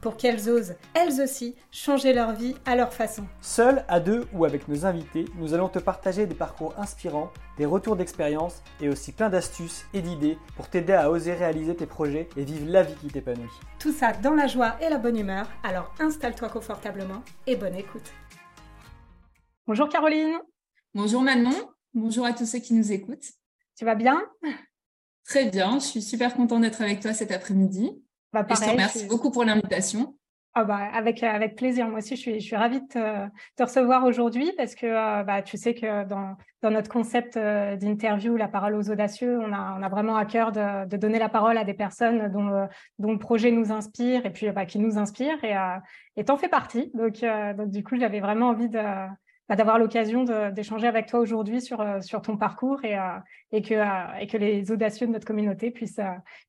pour qu'elles osent, elles aussi, changer leur vie à leur façon. Seuls, à deux ou avec nos invités, nous allons te partager des parcours inspirants, des retours d'expérience et aussi plein d'astuces et d'idées pour t'aider à oser réaliser tes projets et vivre la vie qui t'épanouit. Tout ça dans la joie et la bonne humeur, alors installe-toi confortablement et bonne écoute. Bonjour Caroline. Bonjour Manon. Bonjour à tous ceux qui nous écoutent. Tu vas bien? Très bien. Je suis super contente d'être avec toi cet après-midi. Bah, je te remercie beaucoup pour l'invitation. Ah bah, avec, avec plaisir. Moi aussi, je suis, je suis ravie de te, recevoir aujourd'hui parce que euh, bah, tu sais que dans, dans notre concept euh, d'interview, la parole aux audacieux, on a, on a vraiment à cœur de, de donner la parole à des personnes dont, euh, dont le projet nous inspire et puis bah, qui nous inspire. Et t'en fais partie. Donc, donc, du coup, j'avais vraiment envie de, d'avoir l'occasion d'échanger avec toi aujourd'hui sur, euh, sur ton parcours et, euh, et, que, euh, et que les audacieux de notre communauté puissent,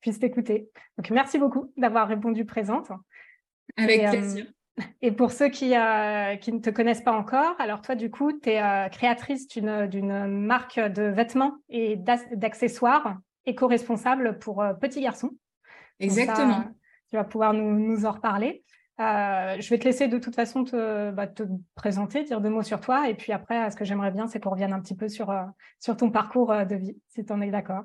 puissent t'écouter. Donc, merci beaucoup d'avoir répondu présente. Avec plaisir. Et pour ceux qui, qui ne te connaissent pas encore, alors toi, du coup, tu es créatrice d'une marque de vêtements et d'accessoires éco-responsable pour petits garçons. Exactement. tu vas pouvoir nous, nous en reparler. Euh, je vais te laisser de toute façon te, bah, te, présenter, dire deux mots sur toi. Et puis après, ce que j'aimerais bien, c'est qu'on revienne un petit peu sur, euh, ton parcours euh, de vie, si tu en es d'accord.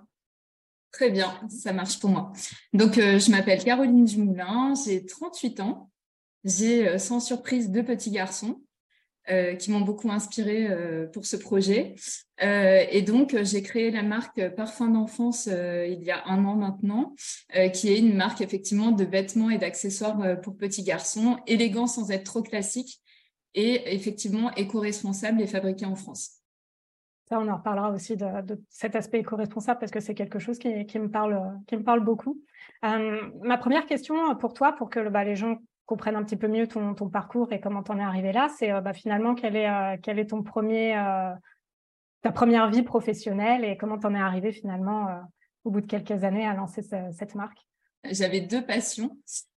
Très bien, ça marche pour moi. Donc, je m'appelle Caroline Dumoulin, j'ai 38 ans. J'ai, sans surprise, deux petits garçons. Euh, qui m'ont beaucoup inspiré euh, pour ce projet. Euh, et donc, j'ai créé la marque Parfum d'enfance il y a un an maintenant, qui est une marque effectivement de vêtements et d'accessoires pour petits garçons, élégant sans être trop classique et effectivement éco-responsable et fabriqué en France. Ça, on en reparlera aussi de, cet aspect éco-responsable parce que c'est quelque chose qui, qui, me parle, qui me parle beaucoup. ma première question pour toi, pour que bah, les gens comprennent un petit peu mieux ton, parcours et comment t'en es arrivé là, c'est euh, bah, finalement quel est, euh, euh, ta première vie professionnelle et comment t'en es arrivé finalement au bout de quelques années à lancer cette marque? J'avais deux passions,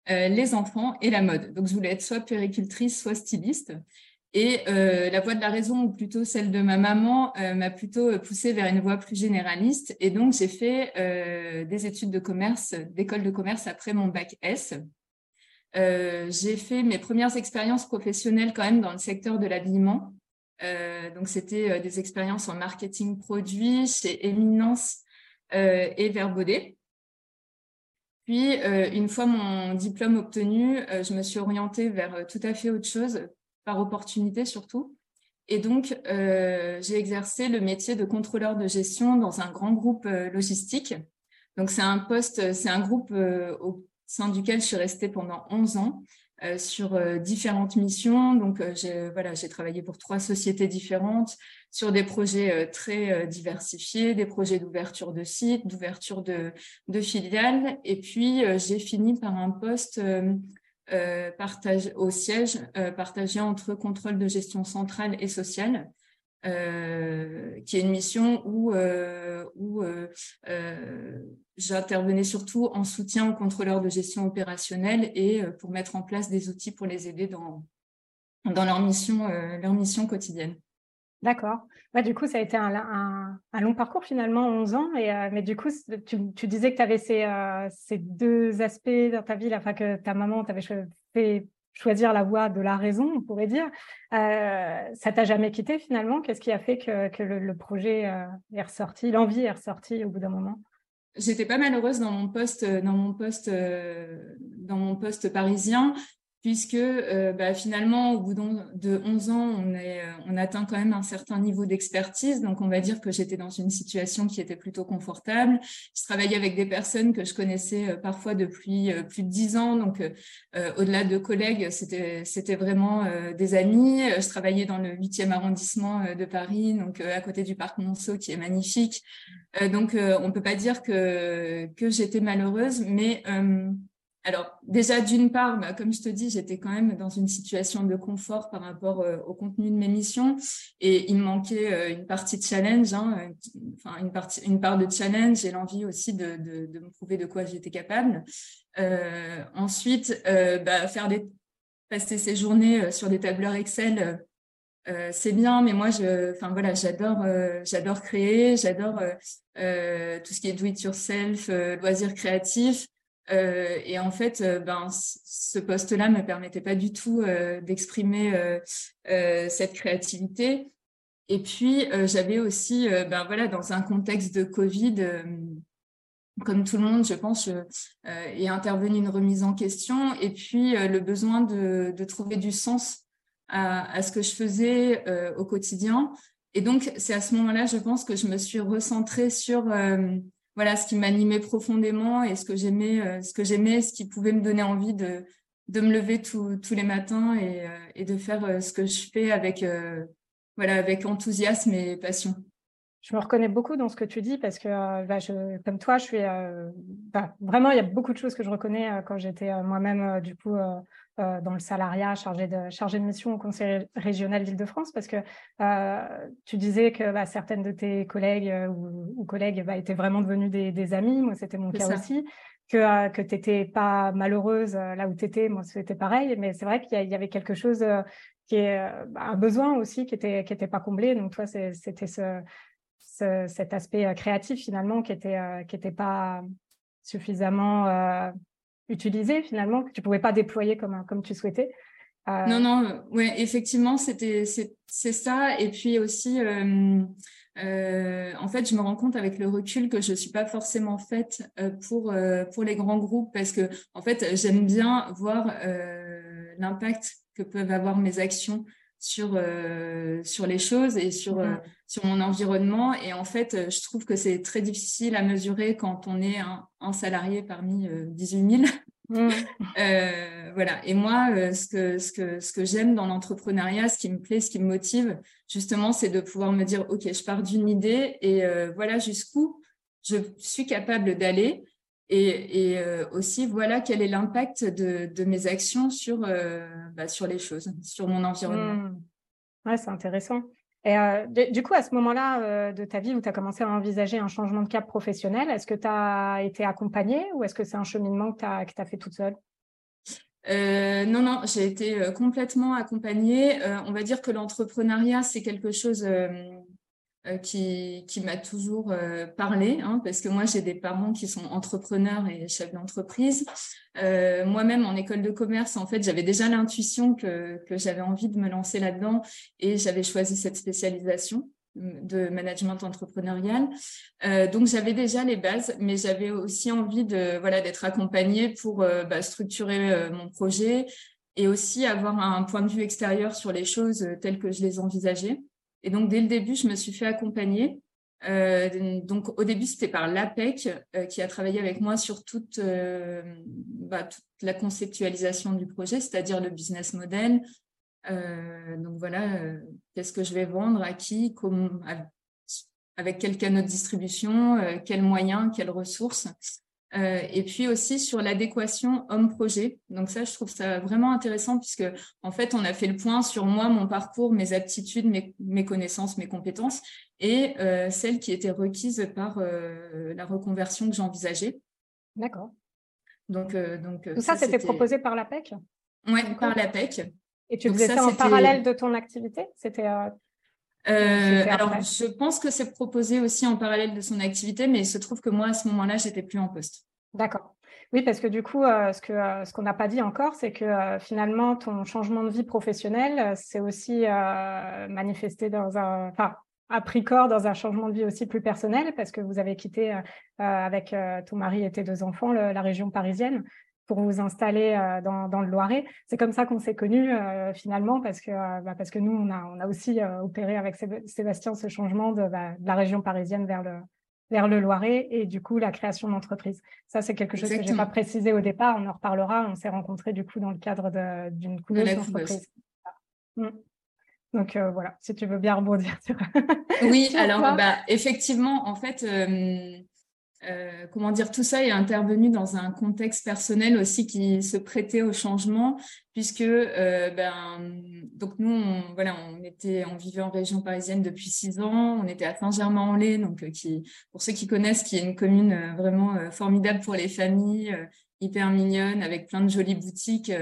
les enfants et la mode. Donc je voulais être soit péricultrice, soit styliste. Et la voie de la raison, ou plutôt celle de ma maman, m'a plutôt poussée vers une voie plus généraliste. Et donc, j'ai fait des études de commerce, d'école de commerce après mon bac S. Euh, j'ai fait mes premières expériences professionnelles quand même dans le secteur de l'habillement. Euh, donc, c'était euh, des expériences en marketing produit chez Eminence et Verbaudet. Puis, une fois mon diplôme obtenu, je me suis orientée vers tout à fait autre chose, par opportunité surtout. Et donc, j'ai exercé le métier de contrôleur de gestion dans un grand groupe logistique. Donc, c'est un poste, c'est un groupe au sein duquel je suis restée pendant 11 ans euh, sur euh, différentes missions. Donc, euh, j'ai voilà, j'ai travaillé pour trois sociétés différentes sur des projets très diversifiés, des projets d'ouverture de sites, d'ouverture de, filiales. Et puis, j'ai fini par un poste partage, au siège partagé entre contrôle de gestion centrale et sociale. Euh, qui est une mission où, euh, où euh, j'intervenais surtout en soutien aux contrôleurs de gestion opérationnelle et pour mettre en place des outils pour les aider dans, dans leur, mission, leur mission quotidienne. D'accord. Du coup, ça a été un, un, long parcours finalement, 11 ans. Et, mais du coup, tu, tu disais que tu avais ces, ces, deux aspects dans ta vie, enfin que ta maman t'avait fait choisir la voie de la raison, on pourrait dire. Euh, ça t'a jamais quitté finalement? Qu'est-ce qui a fait que, que le, projet euh, est ressorti, l'envie est ressortie au bout d'un moment? J'étais pas malheureuse dans mon poste, dans mon poste, euh, dans mon poste parisien puisque euh, bah, finalement, au bout de 11 ans, euh, on atteint quand même un certain niveau d'expertise. Donc, on va dire que j'étais dans une situation qui était plutôt confortable. Je travaillais avec des personnes que je connaissais euh, parfois depuis plus de 10 ans. Donc, au-delà de collègues, c'était, vraiment des amis. Je travaillais dans le 8e arrondissement de Paris, donc à côté du parc Monceau, qui est magnifique. donc, on peut pas dire que, que j'étais malheureuse, mais alors, déjà, d'une part, bah, comme je te dis, j'étais quand même dans une situation de confort par rapport euh, au contenu de mes missions et il me manquait euh, une partie de challenge, hein, euh, enfin, une, part de challenge et l'envie aussi de, me prouver de quoi j'étais capable. ensuite, bah, faire passer ses journées sur des tableurs Excel, c'est bien, mais moi, enfin voilà, j'adore, j'adore créer, j'adore tout ce qui est do it yourself, loisirs créatifs. Et en fait, ben, ce poste-là me permettait pas du tout d'exprimer cette créativité. Et puis, j'avais aussi, ben voilà, dans un contexte de Covid, comme tout le monde, je pense, euh, est intervenu une remise en question et puis euh, le besoin de, trouver du sens à, à, ce que je faisais euh, au quotidien. Et donc, c'est à ce moment-là, je pense, que je me suis recentrée sur euh, voilà ce qui m'animait profondément et ce que j'aimais, ce que j'aimais, ce qui pouvait me donner envie de, me lever tous les matins et, et, de faire ce que je fais avec voilà avec enthousiasme et passion. Je me reconnais beaucoup dans ce que tu dis parce que, euh, bah, comme toi, je suis euh, bah, vraiment, il y a beaucoup de choses que je reconnais euh, quand j'étais moi-même, du coup, dans le salariat, chargé de, chargé de mission au Conseil régional d'Île-de-France, parce que tu disais que bah, certaines de tes collègues ou, collègues étaient vraiment devenus des, amis. Moi, c'était mon cas aussi. Que, que tu n'étais pas malheureuse là où tu étais, moi, c'était pareil. Mais c'est vrai qu'il y, avait quelque chose qui est un besoin aussi qui était qui était pas comblé. Donc toi, c'était ce cet aspect euh, créatif finalement qui était euh, qui était pas suffisamment euh, utilisé finalement que tu pouvais pas déployer comme comme tu souhaitais. Non non ouais effectivement c'était c'est ça et puis aussi en fait, je me rends compte avec le recul que je suis pas forcément faite pour pour les grands groupes parce que en fait, j'aime bien voir l'impact que peuvent avoir mes actions sur euh, sur les choses et sur euh, sur mon environnement. Et en fait euh, je trouve que c'est très difficile à mesurer quand on est un, un salarié parmi 18 000 mmh. voilà. Et moi ce que ce que ce que j'aime dans l'entrepreneuriat ce qui me plaît ce qui me motive justement c'est de pouvoir me dire ok je pars d'une idée et voilà jusqu'où je suis capable d'aller et, et euh, aussi, voilà quel est l'impact de, de, mes actions sur, euh, bah, sur les choses, sur mon environnement. Mmh. Ouais, c'est intéressant. Et euh, du coup, à ce moment-là de ta vie où tu as commencé à envisager un changement de cap professionnel, est-ce que tu as été accompagnée ou est-ce que c'est un cheminement que tu as, as, fait toute seule? Non, non, j'ai été complètement accompagnée. on va dire que l'entrepreneuriat, c'est quelque chose qui, qui m'a toujours euh, parlé, hein, parce que moi j'ai des parents qui sont entrepreneurs et chefs d'entreprise. Euh, Moi-même en école de commerce, en fait, j'avais déjà l'intuition que, j'avais envie de me lancer là-dedans et j'avais choisi cette spécialisation de management entrepreneurial. Euh, donc j'avais déjà les bases, mais j'avais aussi envie de voilà d'être accompagnée pour euh, bah, structurer mon projet et aussi avoir un point de vue extérieur sur les choses telles que je les envisageais. Et donc, dès le début, je me suis fait accompagner. Euh, donc, au début, c'était par l'APEC euh, qui a travaillé avec moi sur toute, euh, bah, toute la conceptualisation du projet, c'est-à-dire le business model. donc, voilà, qu'est-ce que je vais vendre, à qui, avec quel canal de distribution, quels moyens, quelles ressources. Euh, et puis aussi sur l'adéquation homme-projet. Donc ça, je trouve ça vraiment intéressant puisque en fait, on a fait le point sur moi, mon parcours, mes aptitudes, mes, mes connaissances, mes compétences et euh, celles qui étaient requises par euh, la reconversion que j'envisageais. D'accord. Donc, donc Tout ça, c'était proposé par l'APEC Oui, par l'APEC. Et tu faisais ça, en parallèle de ton activité? C'était euh, alors, je pense que c'est proposé aussi en parallèle de son activité, mais il se trouve que moi, à ce moment-là, j'étais plus en poste. D'accord. Oui, parce que du coup, euh, ce que euh, ce qu'on n'a pas dit encore, c'est que finalement, ton changement de vie professionnelle, c'est aussi manifesté dans un, enfin, a pris corps dans un changement de vie aussi plus personnel, parce que vous avez quitté avec ton mari et tes deux enfants la région parisienne pour vous installer euh, dans, dans, le Loiret. C'est comme ça qu'on s'est connus euh, finalement parce que euh, bah, parce que nous on a on a aussi opéré avec Sébastien ce changement de, bah, de, la région parisienne vers le vers le Loiret et du coup la création d'entreprise. Ça c'est quelque chose que j'ai pas précisé au départ. On en reparlera. On s'est rencontrés du coup dans le cadre d'une couveuse d'entreprise. Mm. Donc voilà, si tu veux bien rebondir sur. oui, alors bah, effectivement, en fait, euh, comment dire, tout ça est intervenu dans un contexte personnel aussi qui se prêtait au changement, puisque euh, ben, donc nous, on, voilà, on était, on vivait en région parisienne depuis six ans, on était à Saint-Germain-en-Laye, donc euh, qui, pour ceux qui connaissent, qui est une commune vraiment formidable pour les familles, hyper mignonne, avec plein de jolies boutiques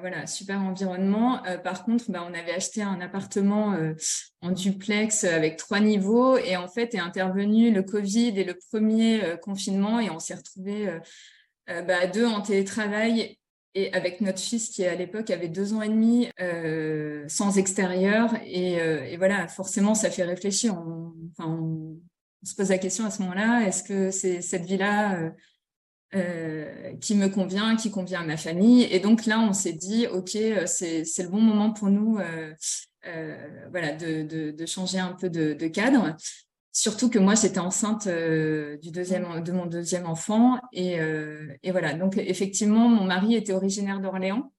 voilà, super environnement. par contre, bah, on avait acheté un appartement en duplex avec trois niveaux. Et en fait est intervenu le Covid et le premier confinement. Et on s'est retrouvé bah, deux en télétravail. Et avec notre fils qui à l'époque avait deux ans et demi sans extérieur. Et, voilà forcément ça fait réfléchir. On, se pose la question à ce moment-là. Est-ce que c'est cette vie là euh, qui me convient, qui convient à ma famille. Et donc là, on s'est dit, OK, euh, c'est le bon moment pour nous euh, voilà, de, de, de, changer un peu de, de cadre. Surtout que moi, j'étais enceinte du deuxième, de mon deuxième enfant. Et, et, voilà, donc effectivement, mon mari était originaire d'Orléans.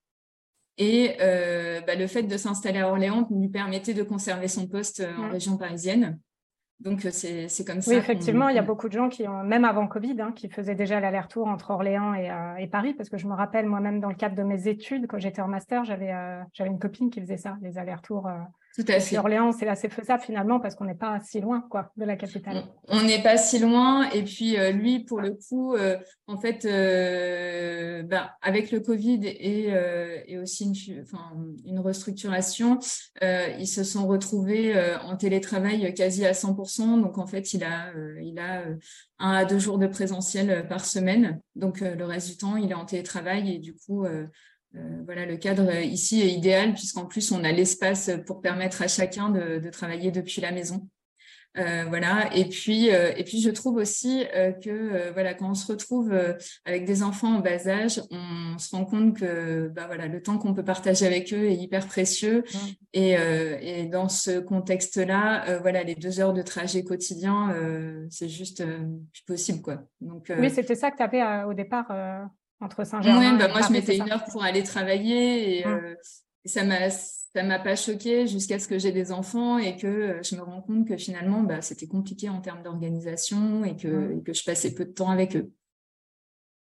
Et bah, le fait de s'installer à Orléans lui permettait de conserver son poste en région parisienne. Donc, euh, c'est comme ça. Oui, effectivement, il y a beaucoup de gens qui, ont, même avant Covid, hein, qui faisaient déjà l'aller-retour entre Orléans et, euh, et, Paris, parce que je me rappelle moi-même dans le cadre de mes études, quand j'étais en master, j'avais euh, j'avais une copine qui faisait ça, les allers-retours tout à fait. Orléans, c'est assez faisable finalement parce qu'on n'est pas si loin quoi, de la capitale. On n'est pas si loin. Et puis euh, lui, pour le coup, euh, en fait, euh, ben, avec le Covid et, et aussi une, enfin, une restructuration, ils se sont retrouvés en télétravail quasi à 100%. Donc en fait, il a, il a un à deux jours de présentiel par semaine. Donc le reste du temps, il est en télétravail et du coup voilà, le cadre ici est idéal puisqu'en plus on a l'espace pour permettre à chacun de, travailler depuis la maison. Euh, voilà. Et puis, euh, et puis je trouve aussi que voilà, quand on se retrouve avec des enfants en bas âge, on se rend compte que bah, voilà, le temps qu'on peut partager avec eux est hyper précieux. Et, et, dans ce contexte-là, voilà, les deux heures de trajet quotidien, c'est juste plus possible, quoi. Donc, oui, c'était ça que tu avais au départ entre Saint-Germain. Oui, bah moi je mettais une heure pour aller travailler et, mmh. euh, ça m'a ça m'a pas choqué jusqu'à ce que j'ai des enfants et que euh, je me rends compte que finalement bah, c'était compliqué en termes d'organisation et que, mmh. que je passais peu de temps avec eux.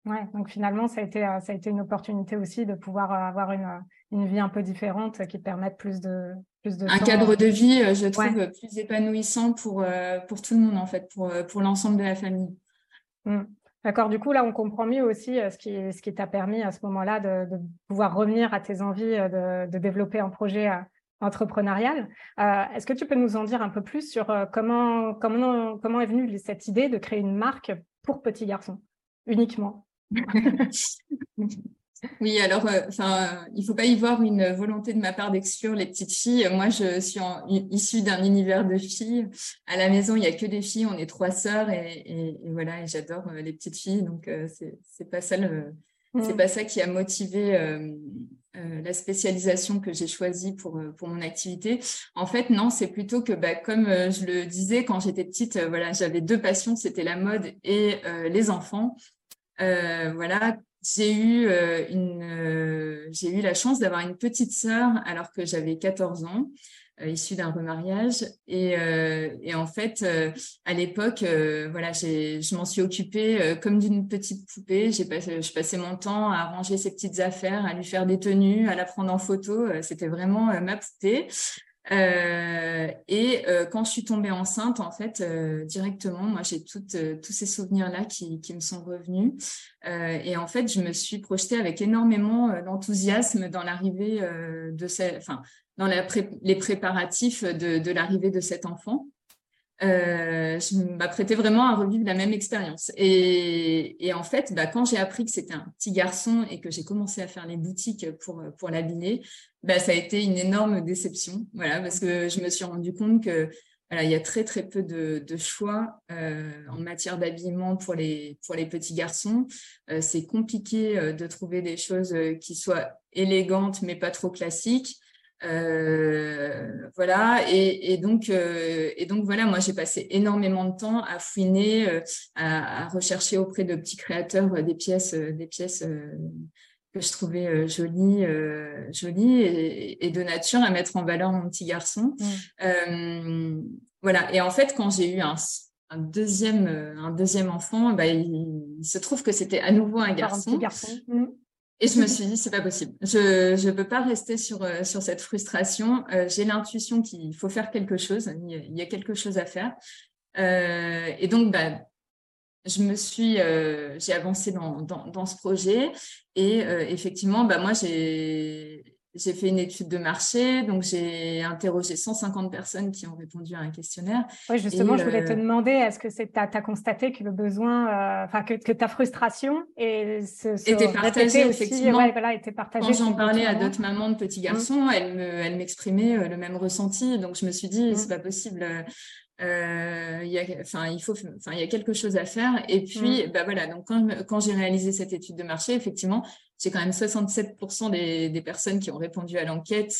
Ouais, donc finalement ça a été euh, ça a été une opportunité aussi de pouvoir avoir une, une vie un peu différente qui permette plus de plus de un cadre de vie je trouve plus épanouissant pour pour tout le monde en fait pour pour l'ensemble de la famille. Mmh. D'accord, du coup, là, on comprend mieux aussi euh, ce qui, ce qui t'a permis à ce moment-là de, pouvoir revenir à tes envies euh, de, développer un projet euh, entrepreneurial. Est-ce que tu peux nous en dire un peu plus sur comment, comment, comment est venue cette idée de créer une marque pour petits garçons uniquement? Oui, alors, euh, il faut pas y voir une volonté de ma part d'exclure les petites filles. Moi, je suis issue d'un univers de filles. À la maison, il y a que des filles. On est trois sœurs et, voilà. Et j'adore euh, les petites filles. Donc, euh, c'est pas ça c'est mmh. pas ça qui a motivé la spécialisation que j'ai choisie pour pour mon activité. En fait, non, c'est plutôt que, bah, comme je le disais quand j'étais petite, voilà, j'avais deux passions, c'était la mode et les enfants. voilà, j'ai eu euh, une, euh, j'ai eu la chance d'avoir une petite sœur alors que j'avais 14 ans, euh, issue d'un remariage. Et, et en fait, à l'époque, voilà, j'ai, je m'en suis occupée comme d'une petite poupée. J'ai passé, je passais mon temps à ranger ses petites affaires, à lui faire des tenues, à la prendre en photo. C'était vraiment ma poupée. Euh, et euh, quand je suis tombée enceinte, en fait, euh, directement, moi, j'ai toutes tous ces souvenirs-là qui, qui, me sont revenus. et en fait, je me suis projetée avec énormément d'enthousiasme dans l'arrivée de cette, enfin, dans les préparatifs de, de l'arrivée de cet enfant. Euh, je m'apprêtais vraiment à revivre la même expérience. Et, et, en fait, bah, quand j'ai appris que c'était un petit garçon et que j'ai commencé à faire les boutiques pour, pour l'habiller, bah, ça a été une énorme déception. Voilà, parce que je me suis rendu compte que voilà, il y a très très peu de, de choix euh, en matière d'habillement pour les pour les petits garçons. Euh, c'est compliqué euh, de trouver des choses euh, qui soient élégantes mais pas trop classiques. Euh, voilà. Et, et donc euh, et donc voilà moi j'ai passé énormément de temps à fouiner euh, à, à, rechercher auprès de petits créateurs des pièces des pièces que je trouvais jolies jolies et, et, de nature à mettre en valeur mon petit garçon. Mmh. voilà. Et en fait quand j'ai eu un un deuxième un deuxième enfant bah, il, se trouve que c'était à nouveau un garçon, un garçon. Et je me suis dit, c'est pas possible. Je ne peux pas rester sur, euh, sur cette frustration. Euh, J'ai l'intuition qu'il faut faire quelque chose. Il y, a, quelque chose à faire. Euh, et donc, bah, je me suis, j'ai avancé dans, dans, dans, ce projet et effectivement, bah, moi, j'ai j'ai fait une étude de marché, donc j'ai interrogé 150 personnes qui ont répondu à un questionnaire. Oui, justement, je voulais te euh, demander, est-ce que tu as, constaté que le besoin, euh, enfin que, que, ta frustration et ce, était partagée effectivement. Ouais, voilà, était partagée. Quand j'en parlais à d'autres mamans de petits mmh. garçons, elles m'exprimaient me, le même ressenti, donc je me suis dit, mmh. c'est pas possible. Euh, il y a, enfin, il faut, enfin, il y a quelque chose à faire. Et puis, mmh. bah voilà. Donc, quand, quand j'ai réalisé cette étude de marché, effectivement, j'ai quand même 67% des, des, personnes qui ont répondu à l'enquête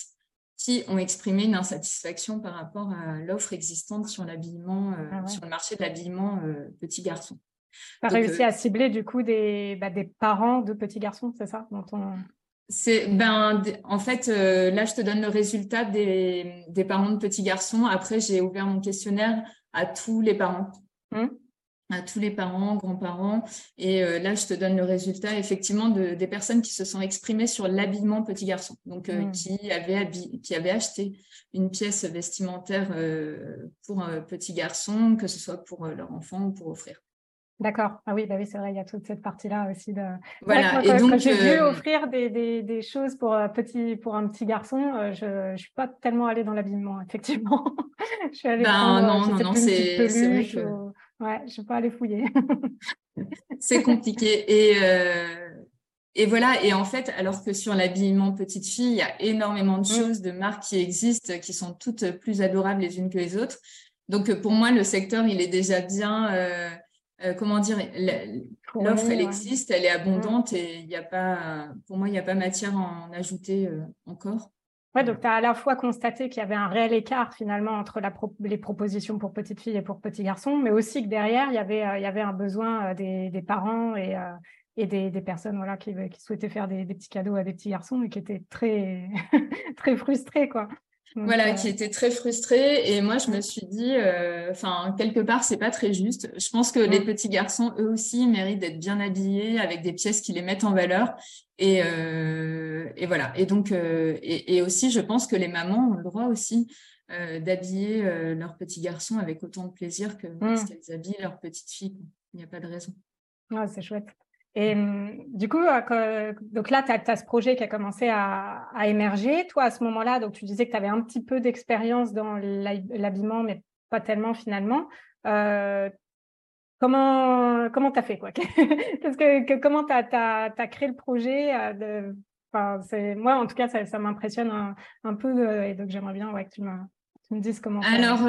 qui ont exprimé une insatisfaction par rapport à l'offre existante sur l'habillement, euh, ah sur le marché de l'habillement euh, petits garçons. Tu as réussi euh, à cibler du coup des, bah, des parents de petits garçons, c'est ça dont on... C'est ben en fait là je te donne le résultat des, des parents de petits garçons. Après j'ai ouvert mon questionnaire à tous les parents. Hum à tous les parents, grands-parents. Et euh, là, je te donne le résultat effectivement de, des personnes qui se sont exprimées sur l'habillement petit garçon, donc euh, mmh. qui, avaient qui avaient acheté une pièce vestimentaire euh, pour un petit garçon, que ce soit pour leur enfant ou pour offrir. D'accord. Ah oui, bah oui, c'est vrai, il y a toute cette partie-là aussi de. Voilà. et donc, j'ai vu offrir des, des, des, choses pour un petit pour un petit garçon, je, ne suis pas tellement allée dans l'habillement, effectivement. je suis allée ben, prendre, non, non, non, c'est vrai que... Ouais, je ne vais pas aller fouiller. c'est compliqué. Et, euh, et voilà. Et en fait, alors que sur l'habillement petite fille, il y a énormément de mm. choses, de marques qui existent, qui sont toutes plus adorables les unes que les autres. Donc, pour moi, le secteur, il est déjà bien. Euh, euh, comment dire L'offre, elle existe, elle est abondante mm. et il n'y a pas, pour moi, il n'y a pas matière à en ajouter encore. Ouais, donc tu as à la fois constaté qu'il y avait un réel écart finalement entre les propositions pour petites filles et pour petits garçons, mais aussi que derrière, il y avait, euh, il y avait un besoin euh, des, parents et, euh, et des, personnes voilà, qui, qui souhaitaient faire des, petits cadeaux à des petits garçons et qui étaient très, très frustrés. Quoi voilà, qui était très frustrée. Et moi, je me suis dit, euh, enfin, quelque part, c'est pas très juste. Je pense que les petits garçons, eux aussi, méritent d'être bien habillés avec des pièces qui les mettent en valeur. Et, euh, et voilà. Et donc, euh, et, aussi, je pense que les mamans ont le droit aussi d'habiller leurs petits garçons avec autant de plaisir que mmh. ce qu'elles habillent leurs petites filles. Il n'y a pas de raison. Ah, c'est chouette. Et hum, du coup, euh, donc là, tu as, ce projet qui a commencé à, émerger. Toi, à ce moment-là, donc tu disais que tu avais un petit peu d'expérience dans l'habillement, mais pas tellement finalement. Euh, comment comment tu as fait quoi? Que, Comment tu as, créé le projet euh, de, Moi, en tout cas, ça, m'impressionne un, peu et donc j'aimerais bien ouais, que tu me, me dises comment. Alors,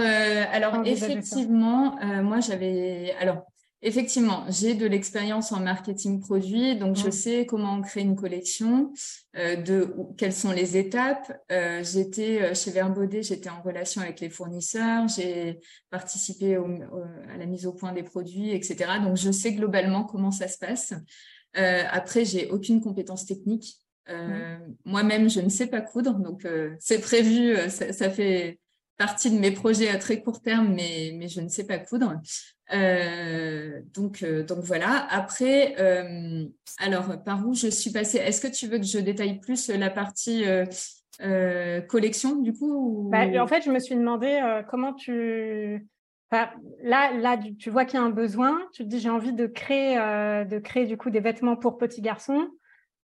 alors effectivement, moi, j'avais. Alors, Effectivement, j'ai de l'expérience en marketing produit, donc je mmh. sais comment créer une collection, euh, de quelles sont les étapes. Euh, j'étais euh, chez Verbaudet, j'étais en relation avec les fournisseurs, j'ai participé à la mise au point des produits, etc. Donc je sais globalement comment ça se passe. après, j'ai aucune compétence technique. Mmh. Moi-même, je ne sais pas coudre, donc c'est prévu. Ça, ça, fait partie de mes projets à très court terme, mais, mais je ne sais pas coudre. Euh, donc, euh, donc voilà. Après, euh, alors par où je suis passée? Est-ce que tu veux que je détaille plus la partie collection du coup bah, En fait, je me suis demandé comment tu là, là, tu vois qu'il y a un besoin. Tu te dis j'ai envie de créer, de créer du coup des vêtements pour petits garçons.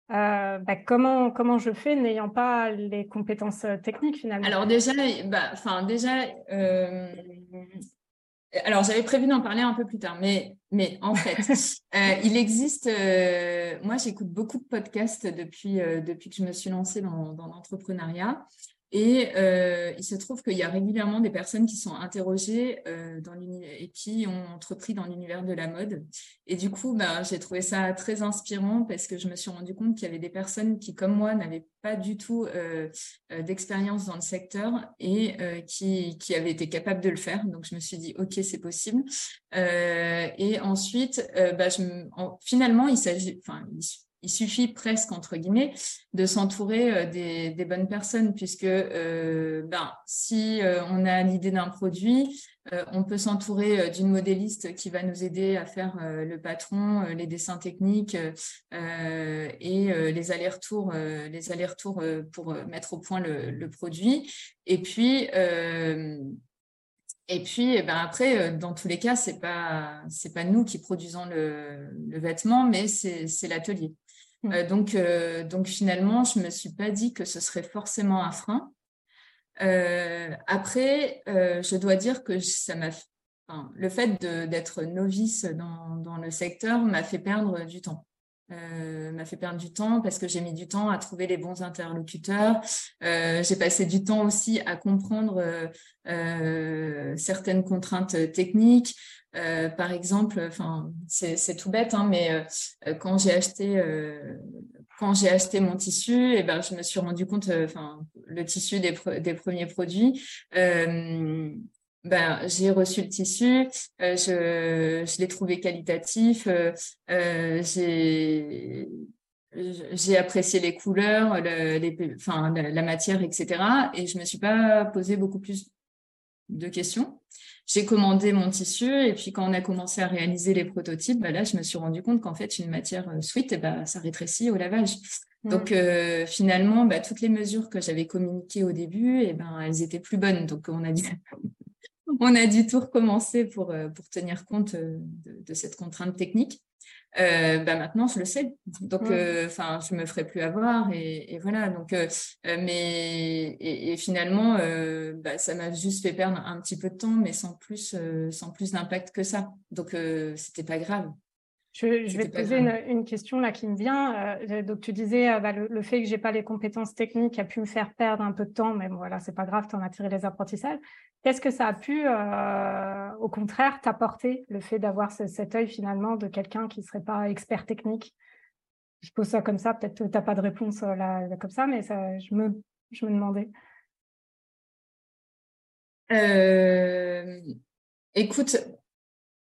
bah, comment, comment je fais n'ayant pas les compétences techniques finalement? Alors déjà, bah, enfin déjà, alors, j'avais prévu d'en parler un peu plus tard, mais, mais en fait, euh, il existe. Euh, moi, j'écoute beaucoup de podcasts depuis, euh, depuis que je me suis lancée dans, dans l'entrepreneuriat. Et euh, il se trouve qu'il y a régulièrement des personnes qui sont interrogées euh, dans et qui ont entrepris dans l'univers de la mode. Et du coup, bah, j'ai trouvé ça très inspirant parce que je me suis rendu compte qu'il y avait des personnes qui, comme moi, n'avaient pas du tout euh, euh d'expérience dans le secteur et qui, avaient été capables de le faire. Donc, je me suis dit, OK, c'est possible. Et ensuite, bah, finalement, il s'agit, enfin, il suffit presque, entre guillemets, de s'entourer euh, des, bonnes personnes, puisque euh, ben, si euh, on a l'idée d'un produit, on peut s'entourer d'une modéliste qui va nous aider à faire le patron, les dessins techniques et les allers-retours pour mettre au point le, produit. Et puis, Et puis, eh ben après, dans tous les cas, pas c'est pas nous qui produisons le vêtement, mais c'est l'atelier. Mm. donc donc finalement, je me suis pas dit que ce serait forcément un frein. après, je dois dire que ça m'a le fait d'être novice dans, dans, le secteur m'a fait perdre du temps. Euh, m'a fait perdre du temps parce que j'ai mis du temps à trouver les bons interlocuteurs. Euh, j'ai passé du temps aussi à comprendre euh, certaines contraintes techniques. Par exemple, c'est tout bête, hein, mais quand j'ai acheté j'ai acheté mon tissu, et eh ben, je me suis rendu compte, le tissu des, premiers produits, ben, j'ai reçu le tissu, euh, je, l'ai trouvé qualitatif, euh, euh j'ai apprécié les couleurs, la, matière, etc. Et je me suis pas posé beaucoup plus de questions. J'ai commandé mon tissu et puis quand on a commencé à réaliser les prototypes, ben là, je me suis rendu compte qu'en fait, une matière euh, sweet, et eh ben, ça rétrécit au lavage. Mmh. Donc euh, finalement, bah, toutes les mesures que j'avais communiquées au début, et eh ben, elles étaient plus bonnes. Donc on a dit on a dû tout recommencer pour, euh, pour tenir compte de, cette contrainte technique. Euh, bah, maintenant, je le sais. Donc, enfin, je me ferai plus avoir et, voilà. Donc, mais et, finalement, bah, ça m'a juste fait perdre un petit peu de temps, mais sans plus, sans plus d'impact que ça. Donc, c'était pas grave. Je, vais te poser une, question là qui me vient. donc, tu disais bah, le, fait que j'ai pas les compétences techniques a pu me faire perdre un peu de temps, mais bon, voilà, c'est pas grave, tu en as tiré les apprentissages. Qu'est-ce que ça a pu, euh, au contraire, t'apporter, le fait d'avoir cet œil finalement de quelqu'un qui ne serait pas expert technique? Je pose ça comme ça, peut-être que tu n'as pas de réponse euh, là, comme ça, mais ça, je, me, je me demandais. Euh, écoute,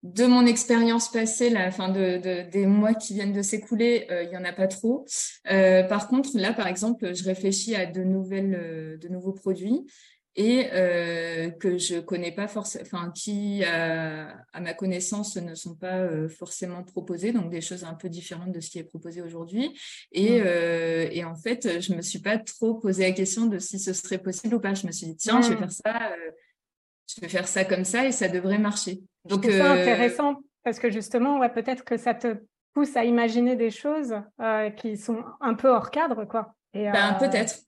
de mon expérience passée, la fin de, des mois qui viennent de s'écouler, il n'y en a pas trop. par contre, là, par exemple, je réfléchis à de nouvelles, de nouveaux produits et euh, que je connais pas forcément, enfin qui à, ma connaissance ne sont pas euh, forcément proposés, donc des choses un peu différentes de ce qui est proposé aujourd'hui. Et, euh, et, en fait, je me suis pas trop posé la question de si ce serait possible ou pas. Je me suis dit tiens, je vais mmh. faire ça, euh, je vais faire ça comme ça et ça devrait marcher. Donc c'est intéressant parce que justement, ouais, peut-être que ça te pousse à imaginer des choses qui sont un peu hors cadre, quoi. Et, ben, peut-être.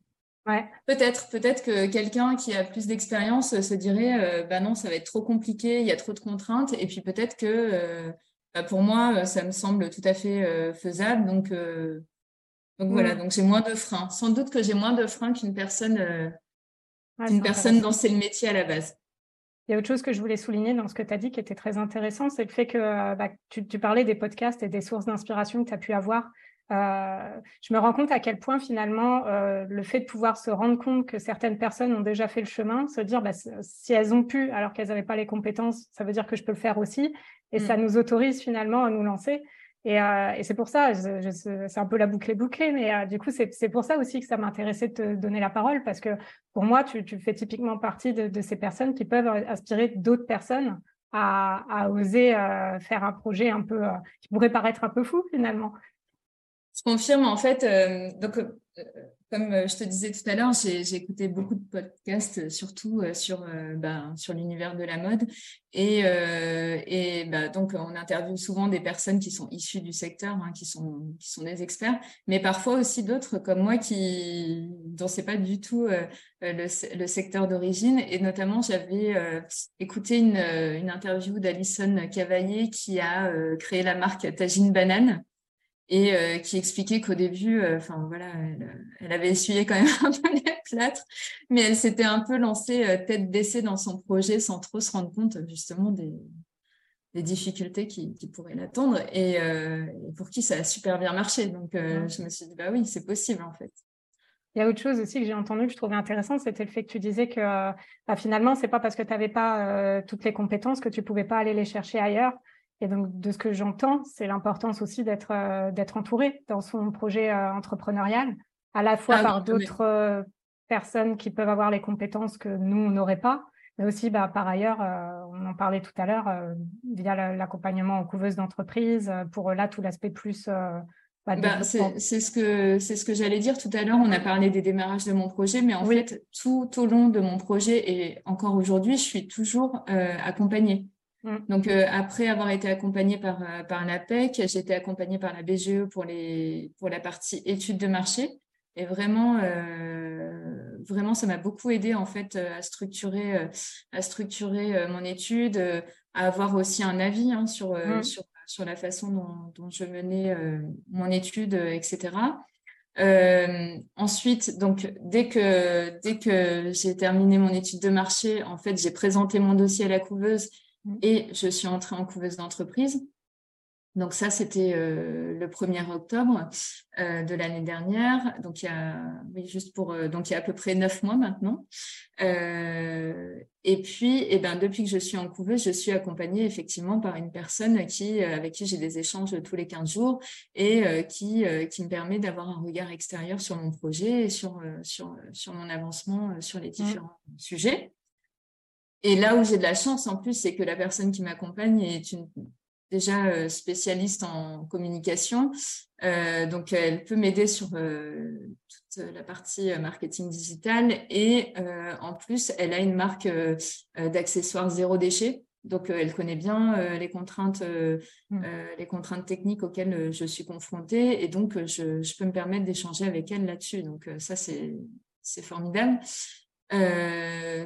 Peut-être, peut-être que quelqu'un qui a plus d'expérience se dirait, euh, bah non, ça va être trop compliqué, il y a trop de contraintes, et puis peut-être que euh, bah pour moi, ça me semble tout à fait euh, faisable, donc donc voilà, mm. donc j'ai moins de freins. Sans doute que j'ai moins de freins qu'une personne, qu'une personne dont c'est le métier à la base. Il y a autre chose que je voulais souligner dans ce que tu as dit qui était très intéressant, c'est le fait que bah, tu, tu, parlais des podcasts et des sources d'inspiration que tu as pu avoir euh, je me rends compte à quel point finalement euh, le fait de pouvoir se rendre compte que certaines personnes ont déjà fait le chemin, se dire bah, si elles ont pu alors qu'elles n'avaient pas les compétences, ça veut dire que je peux le faire aussi, et ça mm. nous autorise finalement à nous lancer. Et, euh, et c'est pour ça, c'est un peu la boucle bouclée, mais du coup c'est pour ça aussi que ça m'intéressait de te donner la parole parce que pour moi tu, fais typiquement partie de, ces personnes qui peuvent inspirer d'autres personnes à, oser faire un projet un peu qui pourrait paraître un peu fou finalement. Je confirme, en fait, euh, donc, euh, comme euh, je te disais tout à l'heure, j'ai écouté beaucoup de podcasts, surtout sur, ben, sur l'univers de la mode. Et, ben, donc, on interviewe souvent des personnes qui sont issues du secteur, hein, qui, sont, des experts, mais parfois aussi d'autres comme moi qui dont c'est pas du tout le, secteur d'origine. Et notamment, j'avais écouté une, une interview d'Alison Cavalier qui a créé la marque Tagine Banane et euh, qui expliquait qu'au début, euh, enfin voilà, elle, avait essuyé quand même un peu les plâtres, mais elle s'était un peu lancée euh, tête baissée dans son projet sans trop se rendre compte justement des, des difficultés qui, qui pourraient l'attendre et, pour qui ça a super bien marché. Donc je me suis dit bah oui, c'est possible en fait. Il y a autre chose aussi que j'ai entendu que je trouvais intéressant, c'était le fait que tu disais que bah, finalement, c'est pas parce que tu n'avais pas toutes les compétences que tu pouvais pas aller les chercher ailleurs. Et donc, de ce que j'entends, c'est l'importance aussi d'être euh, d'être entouré dans son projet euh, entrepreneurial, à la fois ah par d'autres euh, personnes qui peuvent avoir les compétences que nous, on n'aurait pas, mais aussi bah, par ailleurs, on en parlait tout à l'heure, via l'accompagnement en couveuse d'entreprise, pour là, tout l'aspect plus bah, bah c'est ce que c'est ce que j'allais dire tout à l'heure. On a parlé des démarrages de mon projet, mais en fait, tout au long de mon projet et encore aujourd'hui, je suis toujours euh, accompagnée. Mm. Donc euh, après avoir été accompagnée par euh, par l'APEC, j'ai été accompagnée par la BGE pour les pour la partie études de marché. Et vraiment, vraiment, ça m'a beaucoup aidé en fait à structurer, à structurer mon étude, à avoir aussi un avis hein, sur, mm. sur sur la façon dont, je menais euh, mon étude, euh, etc. Euh, ensuite, donc dès que dès que j'ai terminé mon étude de marché, en fait, j'ai présenté mon dossier à la couveuse. Et je suis entrée en couveuse d'entreprise. Donc ça, c'était euh, le 1er octobre euh, de l'année dernière. Donc il y a, oui, juste pour, euh, donc il y a à peu près neuf mois maintenant. et puis, et eh ben, depuis que je suis en couveuse, je suis accompagnée effectivement par une personne qui, avec qui j'ai des échanges tous les 15 jours et qui, qui me permet d'avoir un regard extérieur sur mon projet et sur, sur, sur mon avancement sur les mmh. différents sujets. Et là où j'ai de la chance en plus, c'est que la personne qui m'accompagne est une déjà euh, spécialiste en communication. Euh, donc, elle peut m'aider sur euh, toute la partie marketing digital. Et en plus, elle a une marque d'accessoires zéro déchet. Donc, elle connaît bien les contraintes, mmh. les contraintes techniques auxquelles je suis confrontée, et donc je, je peux me permettre d'échanger avec elle là-dessus. Donc, ça c'est c'est formidable.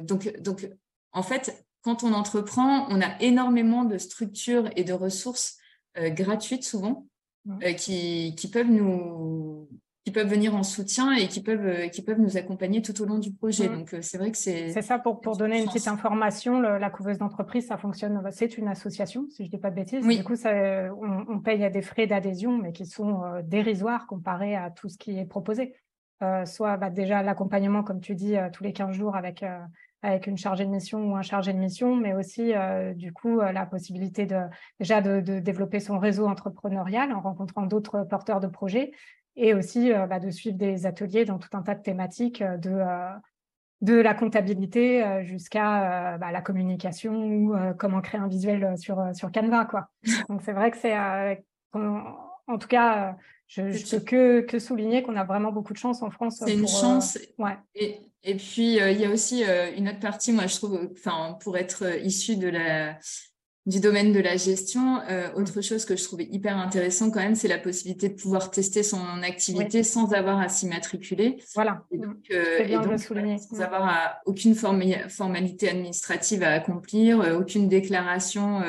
donc, donc, en fait, quand on entreprend, on a énormément de structures et de ressources euh, gratuites souvent euh, qui, qui, peuvent nous qui peuvent venir en soutien et qui peuvent euh, qui peuvent nous accompagner tout au long du projet. Donc c'est vrai que c'est c'est ça pour pour donner une petite information. la couveuse d'entreprise, ça fonctionne. C'est une association, si je dis pas de bêtises. Du coup, ça, on, paye à des frais d'adhésion, mais qui sont dérisoires comparés à tout ce qui est proposé. soit bah, déjà l'accompagnement, comme tu dis, tous les 15 jours avec avec une chargée de mission ou un chargé de mission, mais aussi euh, du coup euh, la possibilité de déjà de, développer son réseau entrepreneurial en rencontrant d'autres porteurs de projets et aussi euh, bah, de suivre des ateliers dans tout un tas de thématiques de de la comptabilité jusqu'à bah, la communication ou comment créer un visuel sur sur Canva quoi. Donc c'est vrai que c'est en, tout cas je, ne peux que, que souligner qu'on a vraiment beaucoup de chance en France. C'est une chance. ouais. Et et puis, euh, il y a aussi euh, une autre partie, moi, je trouve, enfin, pour être euh, issu de la, du domaine de la gestion, mm. autre chose que je trouvais hyper intéressant quand même, c'est la possibilité de pouvoir tester son activité sans avoir à s'immatriculer. Voilà. Et donc, bien souligner. sans mm. avoir aucune formalité administrative à accomplir, aucune déclaration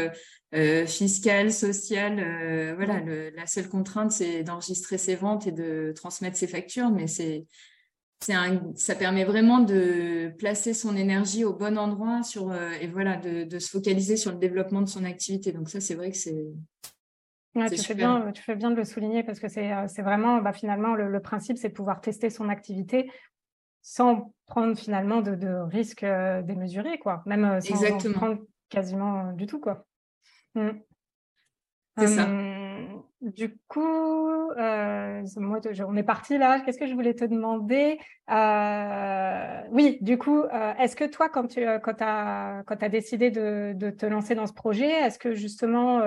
fiscale, sociale. voilà, mm. la seule contrainte, c'est d'enregistrer ses ventes et de transmettre ses factures, mais c'est un, ça permet vraiment de placer son énergie au bon endroit sur, euh, et voilà, de, de, se focaliser sur le développement de son activité. Donc ça, c'est vrai que c'est... tu, fais bien, tu fais bien de le souligner parce que c'est euh, vraiment, bah, finalement, le, principe, c'est de pouvoir tester son activité sans prendre finalement de, de risques euh, démesurés, quoi. Même sans Exactement. prendre quasiment du tout, quoi. C'est ça. Du coup, euh, on est parti là. Qu'est-ce que je voulais te demander? Euh, Oui, du coup, euh, est-ce que toi, quand tu as, décidé de, te lancer dans ce projet, est-ce que justement,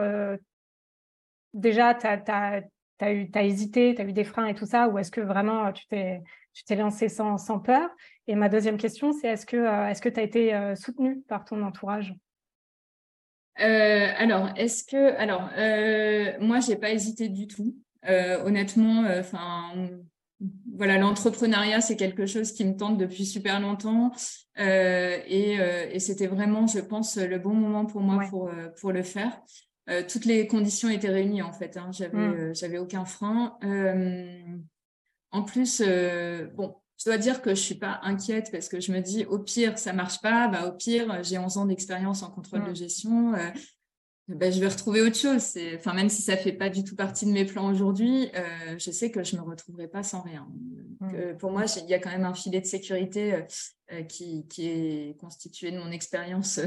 déjà, tu as, hésité, tu as eu des freins et tout ça, ou est-ce que vraiment tu t'es lancé sans, peur? Et ma deuxième question, c'est est-ce que est-ce que tu as été soutenu par ton entourage? Euh, alors, est-ce que, alors, euh, moi, j'ai pas hésité du tout. Euh, honnêtement, euh, enfin, voilà, l'entrepreneuriat, c'est quelque chose qui me tente depuis super longtemps, euh, et, et c'était vraiment, je pense, le bon moment pour moi pour pour le faire. toutes les conditions étaient réunies en fait. Hein, j'avais mmh. j'avais aucun frein. en plus, bon, je dois dire que je suis pas inquiète parce que je me dis au pire ça marche pas, bah au pire j'ai 11 ans d'expérience en contrôle de mmh. gestion, euh, bah, je vais retrouver autre chose. C'est, enfin même si ça fait pas du tout partie de mes plans aujourd'hui, euh, je sais que je me retrouverai pas sans rien. Mmh. Euh, pour moi, il y a quand même un filet de sécurité qui, qui, est constitué de mon expérience.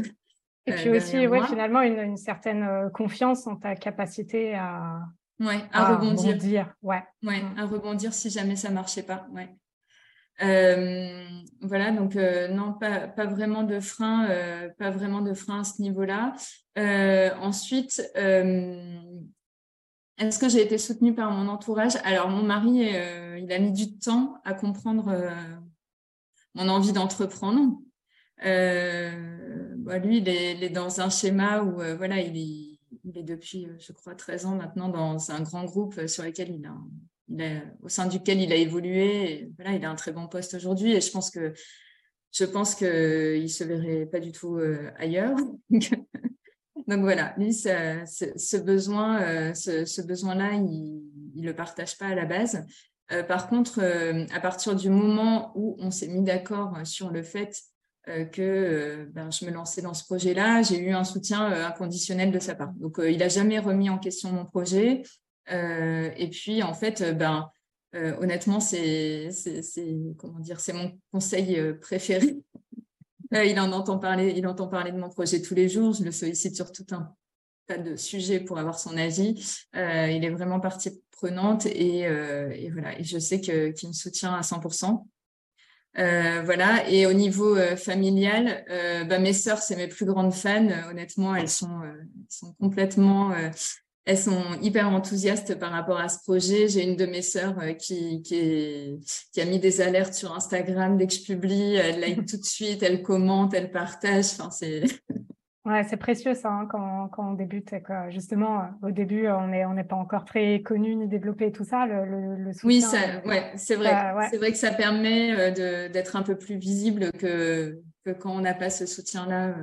Et puis aussi, ouais, finalement, une, une, certaine confiance en ta capacité à, ouais, à, rebondir. Ouais. Ouais, mmh. à rebondir si jamais ça marchait pas. Ouais. Euh, voilà, donc euh, non, pas, pas vraiment de frein, euh, pas vraiment de frein à ce niveau-là. ensuite, Est-ce que j'ai été soutenue par mon entourage? Alors, mon mari, il a mis du temps à comprendre mon envie d'entreprendre. Bah, lui, il est, dans un schéma où voilà, il est, il est, depuis, je crois, 13 ans maintenant dans un grand groupe sur lequel il a, il au sein duquel il a évolué. voilà, il a un très bon poste aujourd'hui et je pense que je pense qu'il se verrait pas du tout ailleurs. Donc voilà, lui, ce, besoin, euh, ce, besoin-là, il, ne le partage pas à la base. Euh, par contre, euh, à partir du moment où on s'est mis d'accord sur le fait que ben, je me lançais dans ce projet-là, j'ai eu un soutien inconditionnel de sa part. Donc, il n'a jamais remis en question mon projet. Et puis, en fait, ben, honnêtement, c'est mon conseil préféré euh, il en entend parler, il entend parler de mon projet tous les jours. Je le sollicite sur tout un tas de sujets pour avoir son avis. Euh, il est vraiment partie prenante et, euh, voilà. Et je sais qu'il me soutient à 100%. voilà. Et au niveau familial, bah, mes sœurs, c'est mes plus grandes fans. honnêtement, elles sont complètement elles sont hyper enthousiastes par rapport à ce projet. J'ai une de mes sœurs euh, qui, qui, qui, a mis des alertes sur Instagram dès que je publie. Elle like tout de suite, elle commente, elle partage. Enfin, c'est... Ouais, c'est précieux ça hein, quand, quand, on débute. Quoi. Justement, euh, au début, on n'est on n'est pas encore très connu ni développé tout ça. Le, le, soutien, oui, ça, ouais, c'est vrai. C'est vrai que ça permet euh, d'être un peu plus visible que, que quand on n'a pas ce soutien-là.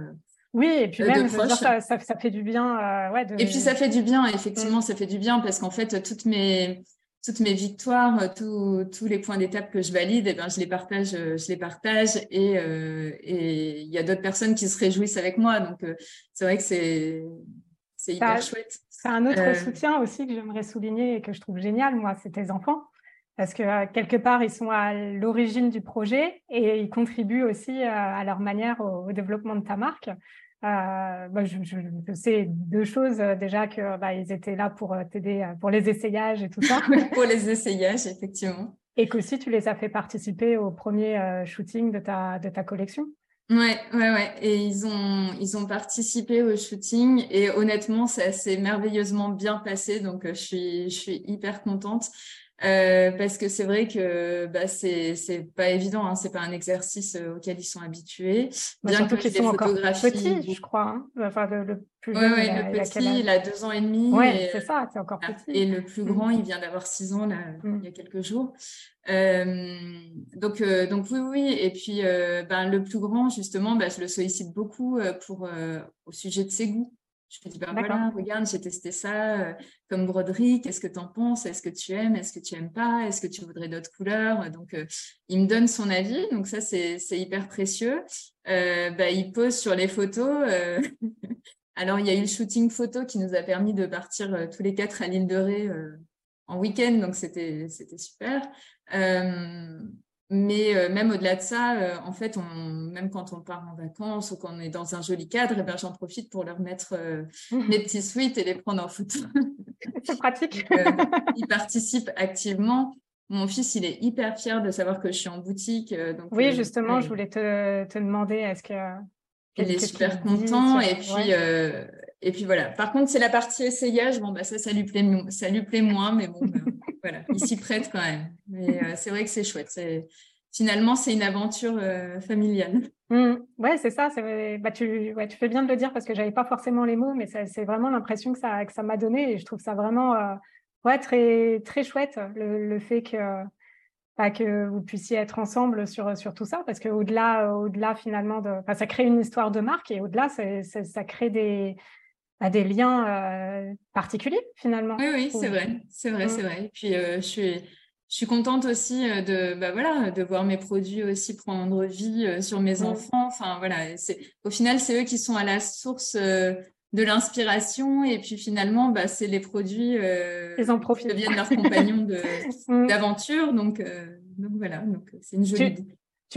Oui, et puis euh, même, ça, ça, fait du bien. Euh, ouais, Et puis ça fait du bien, effectivement, mm. ça fait du bien parce qu'en fait, toutes mes, toutes mes victoires, tous les points d'étape que je valide, eh ben, je les partage, je les partage et euh, et il y a d'autres personnes qui se réjouissent avec moi. Donc c'est vrai que c'est c'est hyper chouette. C'est un autre soutien aussi que j'aimerais souligner et que je trouve génial, moi, c'est tes enfants. Parce que quelque part, ils sont à l'origine du projet et ils contribuent aussi à leur manière au développement de ta marque. Euh, bah, je, sais deux choses. Euh, déjà que bah, ils étaient là pour euh, t'aider pour les essayages et tout ça. pour les essayages, effectivement. Et qu'aussi tu les as fait participer au premier shooting de ta, de ta collection. Ouais, ouais, ouais. Et ils ont, ils ont participé au shooting et honnêtement, ça s'est merveilleusement bien passé. Donc, je suis, je suis hyper contente. Euh, parce que c'est vrai que bah, c'est c'est pas évident, hein, c'est pas un exercice euh, auquel ils sont habitués. Bah, bien que qu'ils sont encore petits, je crois. Hein. Enfin, le, plus jeune, ouais, le petit, il a deux ans et demi. Ouais, c'est ça, c'est encore petit. Et le plus grand, mm. il vient d'avoir six ans là, mm. il y a quelques jours. Euh, donc, euh, donc oui, oui. Et puis, ben, le plus grand, justement, ben, je le sollicite beaucoup pour au sujet de ses goûts. Je me dis, ben voilà, regarde, j'ai testé ça euh, comme broderie, qu'est-ce que tu en penses? Est-ce que tu aimes? Est-ce que tu aimes pas? Est-ce que tu voudrais d'autres couleurs? Donc, euh, il me donne son avis, donc ça, c'est hyper précieux. Euh, bah, il pose sur les photos. Alors, il y a eu le shooting photo qui nous a permis de partir tous les quatre à l'île de Ré en week-end, donc c'était super. Mais euh, même au-delà de ça, euh, en fait, on, même quand on part en vacances ou qu'on est dans un joli cadre, eh ben, j'en profite pour leur mettre euh, mes petits suites et les prendre en photo. C'est pratique. ils participent activement. Mon fils, il est hyper fier de savoir que je suis en boutique. Donc, oui, justement, je voulais te, te demander, est-ce que... Il est super content. et puis, et puis voilà. Par contre, c'est la partie essayage. Bon, bah, ça, ça lui plaît, ça lui plaît moins, mais bon, ben, voilà, il s'y prête quand même. Mais euh, c'est vrai que c'est chouette. Finalement, c'est une aventure euh, familiale. Mmh. Ouais, c'est ça. Bah, tu... tu fais bien de le dire parce que j'avais pas forcément les mots, mais c'est vraiment l'impression que ça que ça m'a donné et je trouve ça vraiment euh, ouais très très chouette le, fait que bah, que vous puissiez être ensemble sur sur tout ça parce que au-delà finalement ça crée une histoire de marque et au-delà ça crée des à des liens euh, particuliers finalement. Oui, oui, c'est vrai, c'est vrai, c'est mm. vrai. Et puis euh, je suis, je suis contente aussi euh, de, bah, voilà, de voir mes produits aussi prendre vie sur mes mm. enfants. Enfin voilà, c'est au final c'est eux qui sont à la source de l'inspiration et puis finalement bah, c'est les produits Ils en profitent. qui deviennent leurs compagnons mm. d'aventure. donc, donc voilà, donc c'est une jolie. Tu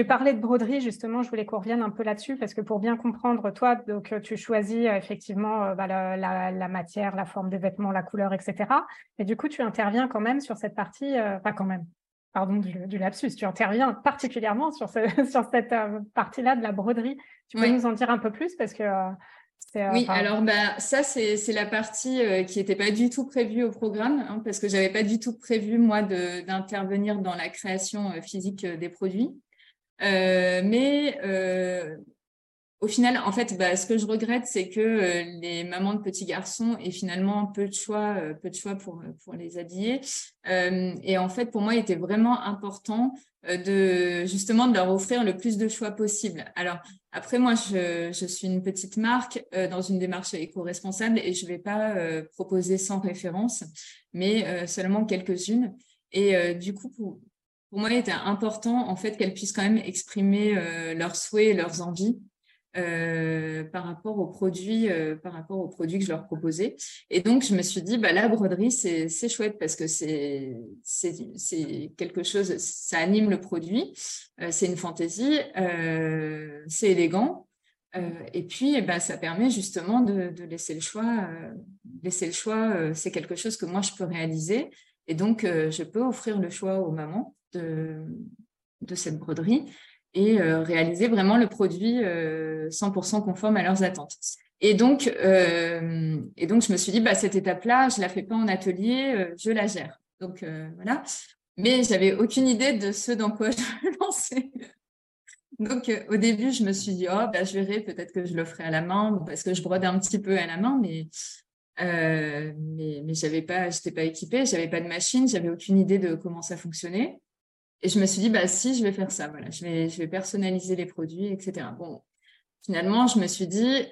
parlais de broderie, justement, je voulais qu'on revienne un peu là-dessus, parce que pour bien comprendre, toi, donc, tu choisis euh, effectivement euh, bah, la, matière, la forme des vêtements, la couleur, etc. Et du coup, tu interviens quand même sur cette partie, euh, pas quand même, pardon du, lapsus, tu interviens particulièrement sur, sur cette partie-là de la broderie. Tu peux nous en dire un peu plus, parce que oui, alors bah, ça, c'est la partie qui n'était pas du tout prévue au programme, hein, parce que je n'avais pas du tout prévu, moi, d'intervenir dans la création physique des produits. Mais au final, en fait, bah, ce que je regrette, c'est que euh, les mamans de petits garçons aient finalement peu de choix, euh, peu de choix pour, euh, pour les habiller. et en fait, pour moi, il était vraiment important de justement de leur offrir le plus de choix possible. Alors après, moi, je, je suis une petite marque dans une démarche éco-responsable et je ne vais pas proposer sans référence, mais seulement quelques-unes. Et du coup, pour, pour moi, il était important en fait qu'elles puissent quand même exprimer leurs souhaits et leurs envies euh, par rapport aux produits, euh, par rapport aux produits que je leur proposais. Et donc je me suis dit, bah la broderie c'est chouette parce que c'est quelque chose, ça anime le produit, euh, c'est une fantaisie, c'est élégant. et puis, bah, ça permet justement de, de laisser le choix. laisser le choix, c'est quelque chose que moi je peux réaliser. Et donc, je peux offrir le choix aux mamans de, cette broderie et euh, réaliser vraiment le produit 100% euh, conforme à leurs attentes. Et donc, euh, et donc, je me suis dit, bah, cette étape-là, je la fais pas en atelier, je la gère. Donc, voilà. Mais j'avais aucune idée de ce dans quoi je lançais. Donc, au début, je me suis dit, oh, bah, je verrai, peut-être que je le ferai à la main, parce que je brode un petit peu à la main, mais, mais, mais pas, j'étais pas équipée, pas de machine, j'avais aucune idée de comment ça fonctionnait. Et je me suis dit, bah si, je vais faire ça, voilà, je vais, je vais personnaliser les produits, etc. Bon, finalement, je me suis dit,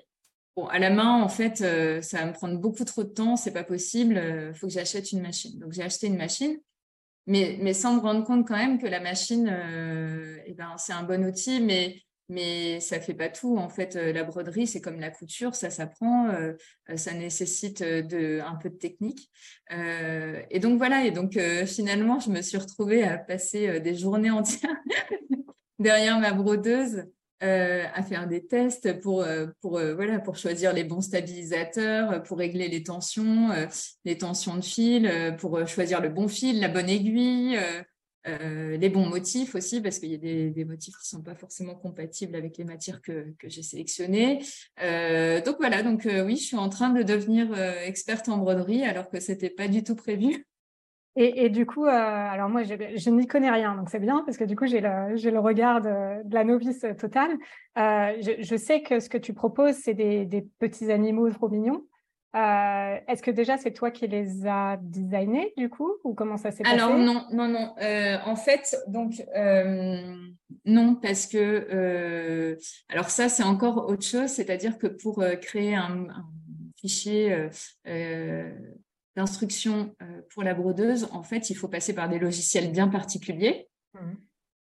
bon, à la main, en fait, euh, ça va me prendre beaucoup trop de temps, c'est pas possible, euh, faut que j'achète une machine. Donc j'ai acheté une machine, mais, mais sans me rendre compte quand même que la machine, euh, eh ben, c'est un bon outil, mais mais ça fait pas tout. En fait, euh, la broderie, c'est comme la couture, ça s'apprend, euh, euh, ça nécessite de, un peu de technique. et donc voilà, et donc finalement, je me suis retrouvée à passer des journées entières derrière ma brodeuse. à faire des tests pour pour voilà pour choisir les bons stabilisateurs pour régler les tensions les tensions de fil pour choisir le bon fil la bonne aiguille euh, les bons motifs aussi, parce qu'il y a des, motifs qui ne sont pas forcément compatibles avec les matières que, j'ai sélectionnées. Euh, donc voilà, donc euh, oui, je suis en train de devenir experte en broderie alors que ce n'était pas du tout prévu. Et, du coup, alors moi, je, n'y connais rien, donc c'est bien parce que du coup, j'ai le, le, regard de, la novice totale. Je, sais que ce que tu proposes, c'est des, des, petits animaux trop mignons. Euh, est-ce que déjà c'est toi qui les as designés du coup ou comment ça s'est passé? Alors non, non, non. Euh, en fait, donc euh, non parce que alors ça c'est encore autre chose, c'est-à-dire que pour créer un, fichier d'instruction pour la brodeuse, en fait, il faut passer par des logiciels bien particuliers. Mmh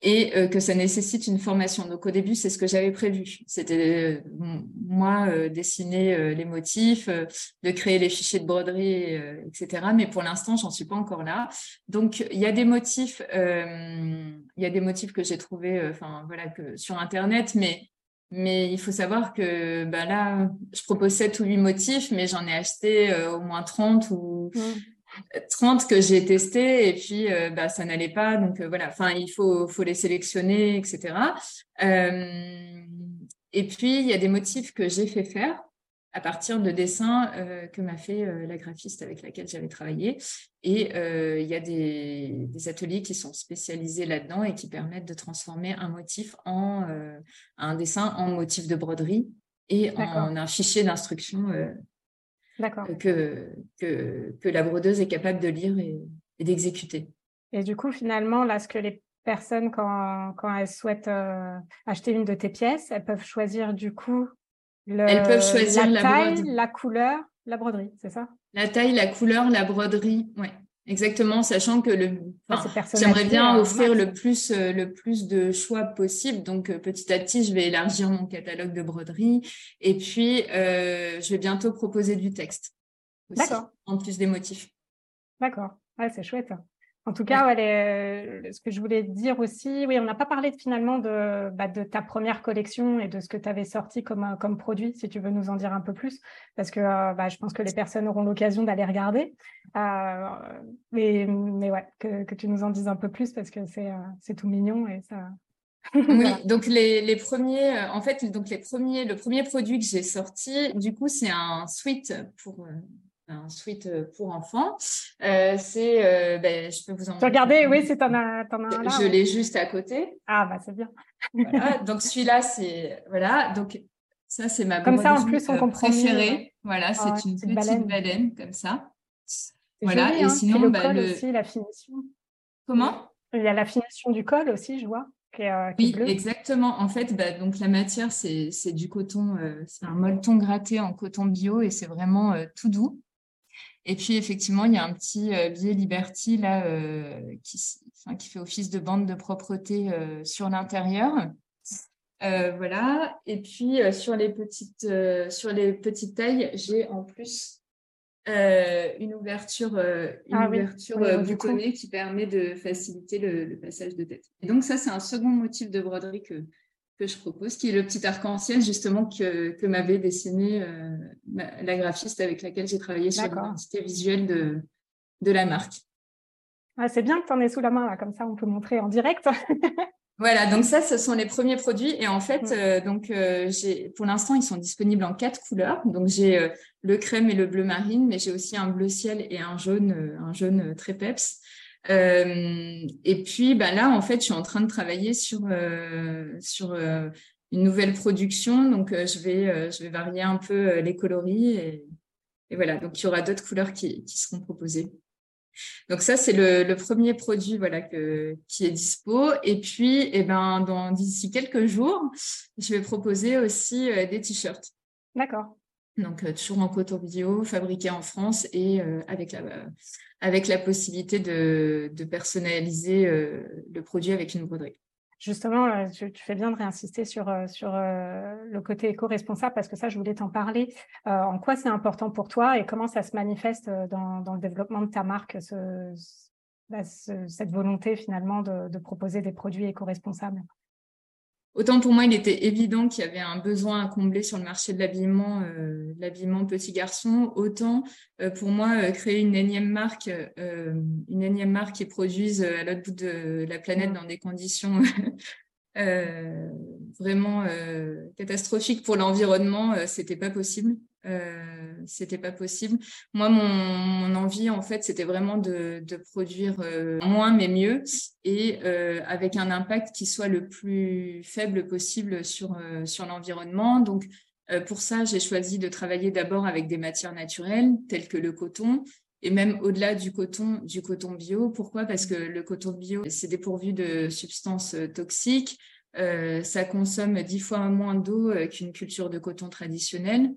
et euh, que ça nécessite une formation. Donc au début, c'est ce que j'avais prévu. C'était euh, moi euh, dessiner les motifs, de créer les fichiers de broderie, etc. Mais pour l'instant, j'en suis pas encore là. Donc il y a des motifs, il y a des motifs que j'ai trouvés, enfin voilà, que sur internet, mais mais il faut savoir que bah là, je propose 7 ou 8 motifs, mais j'en ai acheté au moins 30 ou, mmh. 30 que j'ai testé et puis euh, bah, ça n'allait pas. Donc euh, voilà, enfin, il faut, faut les sélectionner, etc. Euh, et puis, il y a des motifs que j'ai fait faire à partir de dessins que m'a fait la graphiste avec laquelle j'avais travaillé. Et il y a des, des, ateliers qui sont spécialisés là-dedans et qui permettent de transformer un motif en un dessin en motif de broderie et en un fichier d'instruction que, que, que, la brodeuse est capable de lire et, d'exécuter. Et du coup, finalement, là, ce que les personnes, quand, quand elles souhaitent euh, acheter une de tes pièces, elles peuvent choisir du coup le, elles peuvent choisir la, taille, la couleur, la broderie, c'est ça? La taille, la couleur, la broderie, oui. Exactement, sachant que le, j'aimerais bien offrir le plus, euh, le plus de choix possible. Donc, euh, petit à petit, je vais élargir mon catalogue de broderie. Et puis, euh, je vais bientôt proposer du texte. D'accord. En plus des motifs. D'accord. Ouais, c'est chouette. En tout cas, euh, ce que je voulais dire aussi, oui, on n'a pas parlé finalement de, bah, de, ta première collection et de ce que tu avais sorti comme, euh, comme produit, si tu veux nous en dire un peu plus, parce que euh, bah, je pense que les personnes auront l'occasion d'aller regarder. mais, mais ouais, que, que, tu nous en dises un peu plus, parce que c'est tout mignon et ça, oui, donc les, les, premiers, euh, en fait, donc les premiers, le premier produit que j'ai sorti, du coup, c'est un suite pour euh, un suite pour enfants. Euh, c'est, ben, je peux vous en. Regardez, oui, c'est un, un là. Je l'ai juste à côté. Ah bah c'est bien. voilà, donc celui-là, c'est voilà, donc ça c'est ma comme ça en plus on comprend préférée. Voilà, c'est une petite baleine. comme ça. Voilà, et hein. sinon le bah, col aussi, la finition. Comment? Il y a la finition du col aussi, je vois. Euh, oui, exactement. En fait, bah, donc la matière, c'est du coton, euh, c'est un molleton gratté en coton bio et c'est vraiment euh, tout doux. Et puis, effectivement, il y a un petit biais Liberty là, qui, qui, fait office de bande de propreté sur l'intérieur. voilà. Et puis, sur, les petites, sur les petites tailles, j'ai en plus euh, une ouverture, euh, une ah ouverture euh, qui permet de faciliter le, passage de tête. Et donc ça, c'est un second motif de broderie que, que je propose, qui est le petit arc-en-ciel justement que, que m'avait dessiné la graphiste avec laquelle j'ai travaillé sur l'identité visuelle de, de la marque. Ah, c'est bien que tu en aies sous la main, là, comme ça on peut montrer en direct. Voilà, donc ça, ce sont les premiers produits. Et en fait, euh, donc euh, pour l'instant, ils sont disponibles en quatre couleurs. Donc j'ai euh, le crème et le bleu marine, mais j'ai aussi un bleu ciel et un jaune, un jaune très peps. Et puis, bah là, en fait, je suis en train de travailler sur sur une nouvelle production. Donc je vais je vais varier un peu les coloris et, et voilà. Donc il y aura d'autres couleurs qui, qui seront proposées. Donc ça, c'est le, premier produit voilà, qui est dispo. Et puis, eh ben, d'ici quelques jours, je vais proposer aussi euh, des t-shirts. D'accord. Donc, euh, toujours en coton bio, fabriqué en France et euh, avec, la, avec la possibilité de, personnaliser le produit avec une broderie. Justement, tu, fais bien de réinsister sur, euh, euh, le côté éco-responsable parce que ça, je voulais t'en parler. Euh, en quoi c'est important pour toi et comment ça se manifeste dans, le développement de ta marque, bah, ce, cette volonté finalement de proposer des produits éco-responsables? Autant pour moi, il était évident qu'il y avait un besoin à combler sur le marché de l'habillement, euh, l'habillement petit garçon. Autant euh, pour moi, euh, créer une énième marque, une énième marque qui produise à l'autre bout de la planète dans des conditions vraiment catastrophiques pour l'environnement, c'était pas possible. Euh, c'était pas possible. Moi, mon, envie, en fait, c'était vraiment de, produire euh, moins mais mieux et euh, avec un impact qui soit le plus faible possible sur, sur l'environnement. Donc, pour ça, j'ai choisi de travailler d'abord avec des matières naturelles telles que le coton et même au-delà du coton, du coton bio. Pourquoi? Parce que le coton bio, c'est dépourvu de substances toxiques. ça consomme dix fois moins d'eau qu'une culture de coton traditionnelle.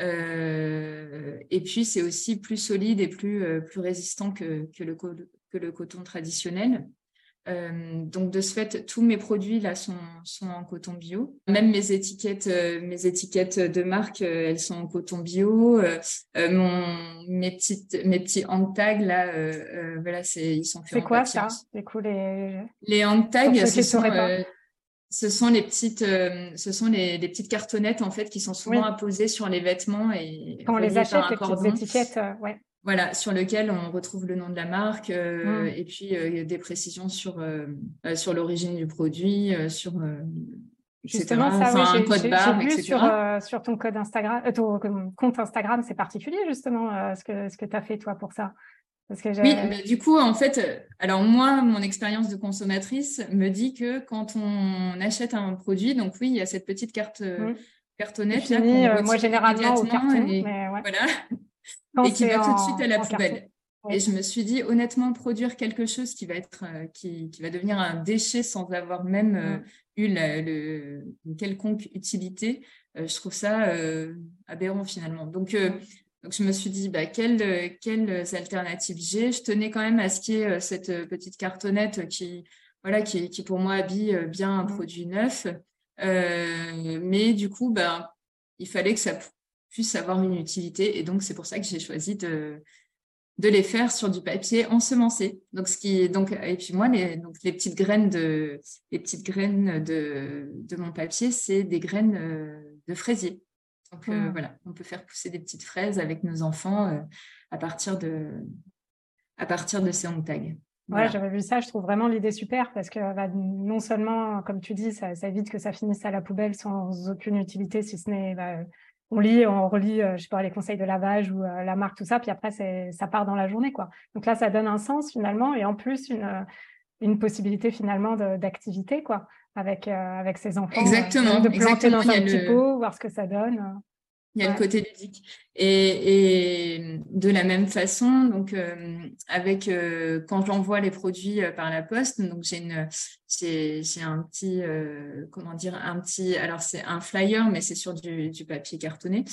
Euh, et puis, c'est aussi plus solide et plus, euh, plus résistant que, que, le, que le coton traditionnel. Euh, donc de ce fait, tous mes produits là sont, sont en coton bio. Même mes étiquettes, mes étiquettes de marque, elles sont en coton bio. mon, mes petites, mes petits hang tags là, voilà, c'est ils sont faits C'est quoi ça? Du coup les les hang tags, ce sont, ce sont les petites, euh, ce sont les, petites cartonnettes en fait qui sont souvent apposées sur les vêtements et quand on les achète, les petites étiquettes, euh, ouais. Voilà, sur lequel on retrouve le nom de la marque euh, mm. et puis des précisions sur sur l'origine du produit, sur Justement, ça, oui, j'ai vu sur, sur ton code Instagram, ton compte Instagram, c'est particulier justement ce que ce que tu as fait toi pour ça oui, du coup, en fait, alors moi, mon expérience de consommatrice me dit que quand on achète un produit, donc oui, il y a cette petite carte euh, mmh. cartonnette là, euh, moi généralement au carton, et, voilà, et qui va tout de suite à la poubelle. Et je me suis dit, honnêtement, produire quelque chose qui va être, euh, qui, qui, va devenir un déchet sans avoir même mmh. eu le, une quelconque utilité, je trouve ça aberrant finalement. Donc mmh. Donc, je me suis dit, bah, quelles, quelles alternatives j'ai? Je tenais quand même à ce qu'il y ait euh, cette euh, petite cartonnette qui, voilà, qui, qui pour moi habille euh, bien un mmh. produit neuf. mais du coup, bah, il fallait que ça puisse avoir une utilité. Et donc, c'est pour ça que j'ai choisi de, de les faire sur du papier ensemencé. Donc, ce qui, donc, et puis moi, les, donc, les petites graines de, les petites graines de, de mon papier, c'est des graines de fraisier. Donc euh, mmh. voilà, on peut faire pousser des petites fraises avec nos enfants euh, à, partir de, à partir de ces hang tags. Ouais, j'avais vu ça. Je trouve vraiment l'idée super parce que bah, non seulement, comme tu dis, ça, évite que ça finisse à la poubelle sans aucune utilité, si ce n'est bah, on lit, on relit, je sais pas, les conseils de lavage ou la marque, tout ça, puis après, ça part dans la journée, quoi. Donc là, ça donne un sens finalement et en plus une, une possibilité finalement d'activité, quoi avec, euh, avec ses enfants. Euh, exactement. de planter dans un petit pot, voir ce que ça donne. Il y a le côté ludique. Et, et, de la même façon, donc euh, avec quand j'envoie les produits par la poste, donc j'ai une j'ai un petit comment dire un petit alors c'est un flyer mais c'est sur du, du papier cartonné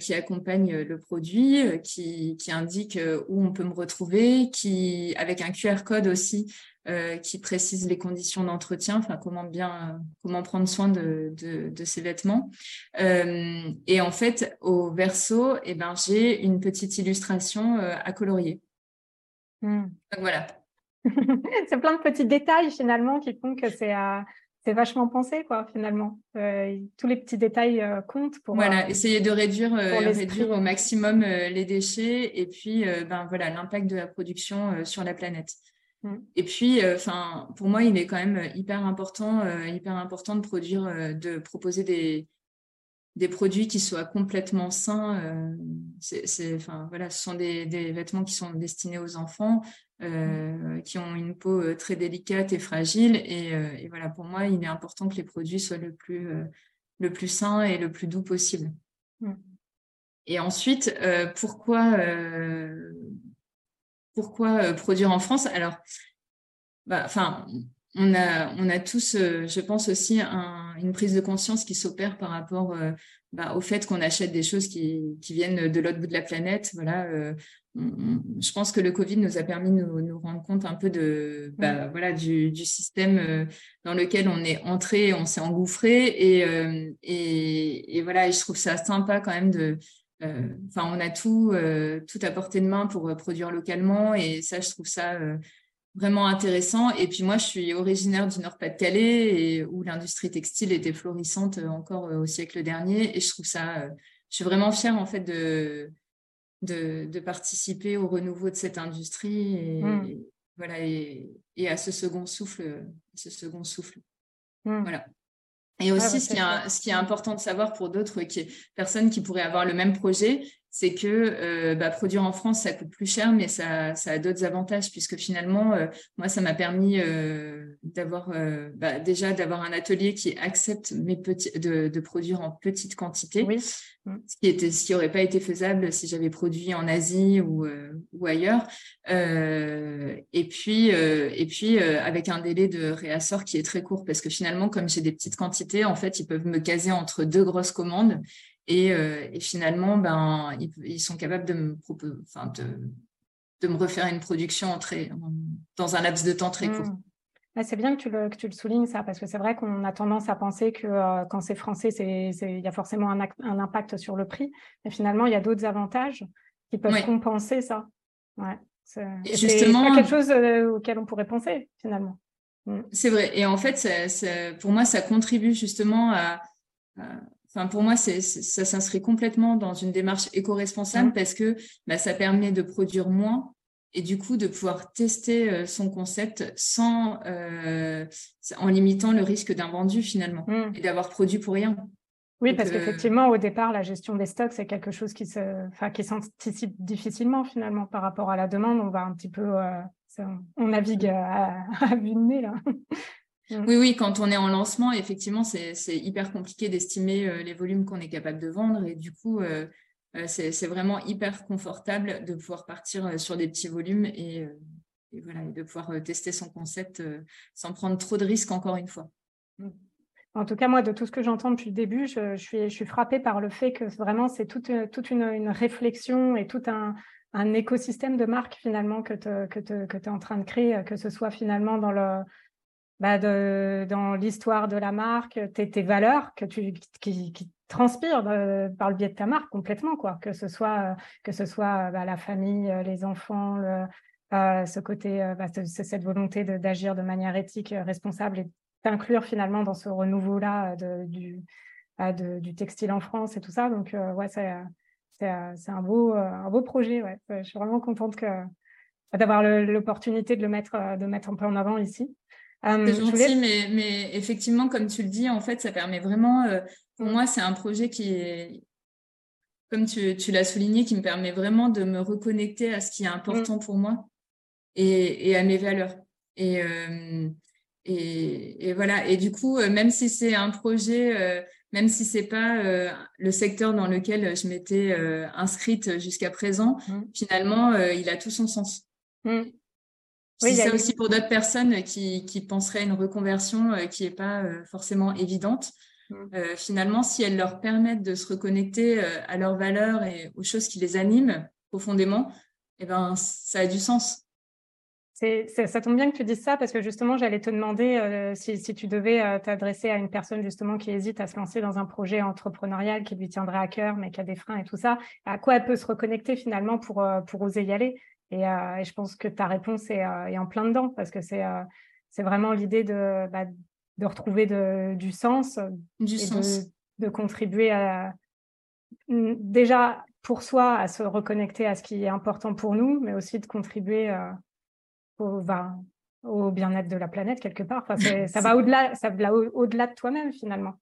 qui accompagne le produit, qui qui indique où on peut me retrouver, qui avec un QR code aussi euh, qui précise les conditions d'entretien, enfin comment bien, comment prendre soin de, de, ces vêtements. Euh, et en fait, au verso, eh ben, j'ai une petite illustration euh, à colorier. Hmm. Donc voilà. c'est plein de petits détails finalement qui font que c'est c'est vachement pensé quoi finalement. tous les petits détails comptent pour. Voilà, essayer de réduire, réduire au maximum les déchets et puis ben voilà l'impact de la production sur la planète. Mm. Et puis, euh, enfin, pour moi, il est quand même hyper important, euh, hyper important de produire, euh, de proposer des, des produits qui soient complètement sains. c'est, enfin, voilà, ce sont des, des, vêtements qui sont destinés aux enfants, mm. qui ont une peau très délicate et fragile. Et, et, voilà, pour moi, il est important que les produits soient le plus, le plus sain et le plus doux possible. Mm. Et ensuite, pourquoi pourquoi euh, produire en France. Alors, bah, enfin, on a, on a tous, euh, je pense aussi, une prise de conscience qui s'opère par rapport euh, bah, au fait qu'on achète des choses qui, qui viennent de l'autre bout de la planète. Voilà, je pense que le Covid nous a permis de nous, rendre compte un peu de, bah, voilà, du, du, système dans lequel on est entré, on s'est engouffré, et, et, et, voilà, et je trouve ça sympa quand même de enfin, on a tout, euh, tout à portée de main pour euh, produire localement et ça, je trouve ça vraiment intéressant. Et puis moi, je suis originaire du Nord-Pas-de-Calais où l'industrie textile était florissante encore au siècle dernier. Et je trouve ça, je suis vraiment fière en fait de, de, participer au renouveau de cette industrie et, mmh. voilà et, à ce second souffle, ce second souffle. Mmh. Voilà. Et aussi, ce, qui est, ce, qui est, important de savoir pour d'autres qui, personnes qui pourraient avoir le même projet, c'est que euh, bah, produire en France, ça coûte plus cher, mais ça, ça a d'autres avantages, puisque finalement, euh, moi, ça m'a permis euh, d'avoir euh, bah, déjà d'avoir un atelier qui accepte mes petits, de, de produire en petite quantité, oui. Mmh. ce qui était, ce qui aurait pas été faisable si j'avais produit en Asie ou, euh, ou ailleurs. et puis, et puis avec un délai de réassort qui est très court, parce que finalement, comme j'ai des petites quantités, en fait, ils peuvent me caser entre deux grosses commandes. Euh, et, finalement, ben, ils, sont capables de me, enfin, de, de, me refaire une production très, dans un laps de temps très court. Mmh. C'est bien que tu, le, que tu le soulignes, ça, parce que c'est vrai qu'on a tendance à penser que euh, quand c'est français, il y a forcément un, un, impact sur le prix. Mais finalement, il y a d'autres avantages qui peuvent compenser ça. Ouais, c'est justement quelque chose euh, auquel on pourrait penser, finalement. Mmh. C'est vrai. Et en fait, pour moi, ça contribue justement à, Enfin, pour moi, ça s'inscrit complètement dans une démarche éco-responsable mmh. parce que bah, ça permet de produire moins et du coup de pouvoir tester euh, son concept sans euh, en limitant le risque d'un vendu finalement mmh. et d'avoir produit pour rien. Oui, parce euh, qu'effectivement, au départ, la gestion des stocks, c'est quelque chose qui se, enfin, qui s'anticipe difficilement finalement par rapport à la demande. On va un petit peu, on navigue à, à vue de nez là. Mm. Oui, oui, quand on est en lancement, effectivement, c'est hyper compliqué d'estimer euh, les volumes qu'on est capable de vendre. Et du coup, euh, c'est vraiment hyper confortable de pouvoir partir sur des petits volumes et, voilà, de pouvoir tester son concept sans prendre trop de risques, encore une fois. Mm. En tout cas, moi, de tout ce que j'entends depuis le début, je, suis, frappée par le fait que vraiment, c'est toute, une, réflexion et tout un, écosystème de marques finalement que tu es en train de créer, que ce soit finalement dans le, bah, dans l'histoire de la marque, tes, valeurs qui, transpirent euh, par le biais de ta marque complètement, quoi. Que ce soit, que ce soit bah, la famille, euh, les enfants, euh, ce côté, bah, cette volonté d'agir de, manière éthique, responsable et d'inclure finalement dans ce renouveau-là du, textile en France et tout ça. Donc, ouais, c'est un beau, un beau projet. Je suis vraiment contente d'avoir l'opportunité de le mettre un peu en avant ici. C'est gentil, mais, mais effectivement, comme tu le dis, en fait, ça permet vraiment, pour mm. moi, c'est un projet qui est, comme tu, tu l'as souligné, qui me permet vraiment de me reconnecter à ce qui est important mm. pour moi et, et, à mes valeurs. Et, et, et, voilà. Et du coup, même si c'est un projet même si c'est pas euh, le secteur dans lequel je m'étais euh, inscrite jusqu'à présent, mmh. finalement, euh, il a tout son sens. Mmh. Oui, c'est aussi pour d'autres personnes qui, qui penseraient à une reconversion qui n'est pas forcément évidente. Mmh. finalement, si elles leur permettent de se reconnecter à leurs valeurs et aux choses qui les animent profondément, eh ben, ça a du sens ça tombe bien que tu dises ça parce que justement, j'allais te demander euh, si, tu devais euh, t'adresser à une personne justement qui hésite à se lancer dans un projet entrepreneurial qui lui tiendrait à cœur mais qui a des freins et tout ça, à quoi elle peut se reconnecter finalement pour, euh, pour oser y aller? Et, je pense que ta réponse est, en plein dedans parce que c'est c'est vraiment l'idée de, bah, de retrouver du sens, du sens. De, de, contribuer à, déjà pour soi à se reconnecter à ce qui est important pour nous, mais aussi de contribuer au, au bien-être de la planète quelque part. Enfin, ça va au-delà, de toi-même finalement.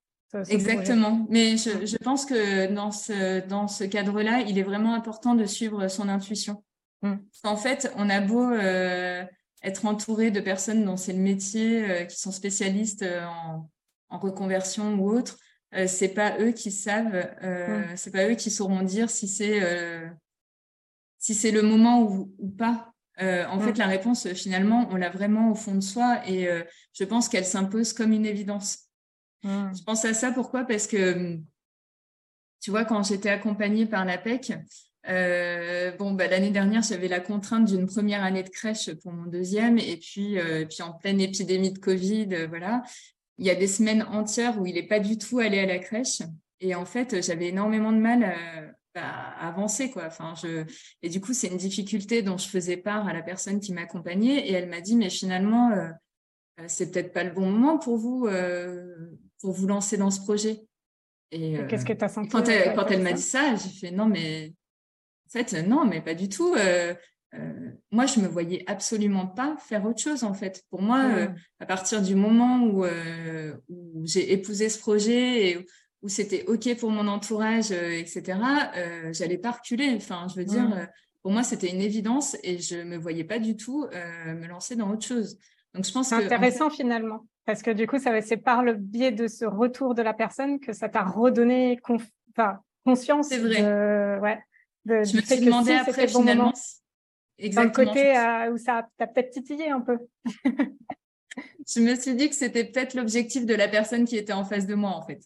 Exactement. Mais je, je, pense que dans ce, dans ce cadre-là, il est vraiment important de suivre son intuition. Mm. En fait, on a beau euh, être entouré de personnes dont c'est le métier, euh, qui sont spécialistes euh, en, en, reconversion ou autre, c'est pas eux qui savent, mm. c'est pas eux qui sauront dire si c'est si c'est le moment ou, ou pas. Euh, en fait, mm. la réponse, finalement, on l'a vraiment au fond de soi et euh, je pense qu'elle s'impose comme une évidence. Je pense à ça pourquoi? Parce que, tu vois, quand j'étais accompagnée par l'APEC, bon, bah, l'année dernière, j'avais la contrainte d'une première année de crèche pour mon deuxième et puis, puis en pleine épidémie de Covid, voilà. Il y a des semaines entières où il n'est pas du tout allé à la crèche. Et en fait, j'avais énormément de mal bah, avancer quoi. Enfin, je et du coup c'est une difficulté dont je faisais part à la personne qui m'accompagnait et elle m'a dit mais finalement euh, euh, c'est peut-être pas le bon moment pour vous euh, pour vous lancer dans ce projet. Et qu'est-ce que tu as senti quand elle, quand elle m'a dit ça, j'ai fait non mais en fait non mais pas du tout. moi, je me voyais absolument pas faire autre chose en fait. Pour moi, mmh. à partir du moment où, où j'ai épousé ce projet et où c'était OK pour mon entourage, euh, etc., euh, j'allais pas reculer. Enfin, je veux dire, euh, pour moi, c'était une évidence et je me voyais pas du tout euh, me lancer dans autre chose. Donc, je pense c'est intéressant finalement, parce que du coup, ça c'est par le biais de ce retour de la personne que ça t'a redonné enfin, conscience. C'est vrai. De... Ouais, de, je me suis demandé après finalement. Exactement. Dans le côté où ça t'a peut-être titillé un peu. je me suis dit que c'était peut-être l'objectif de la personne qui était en face de moi, en fait.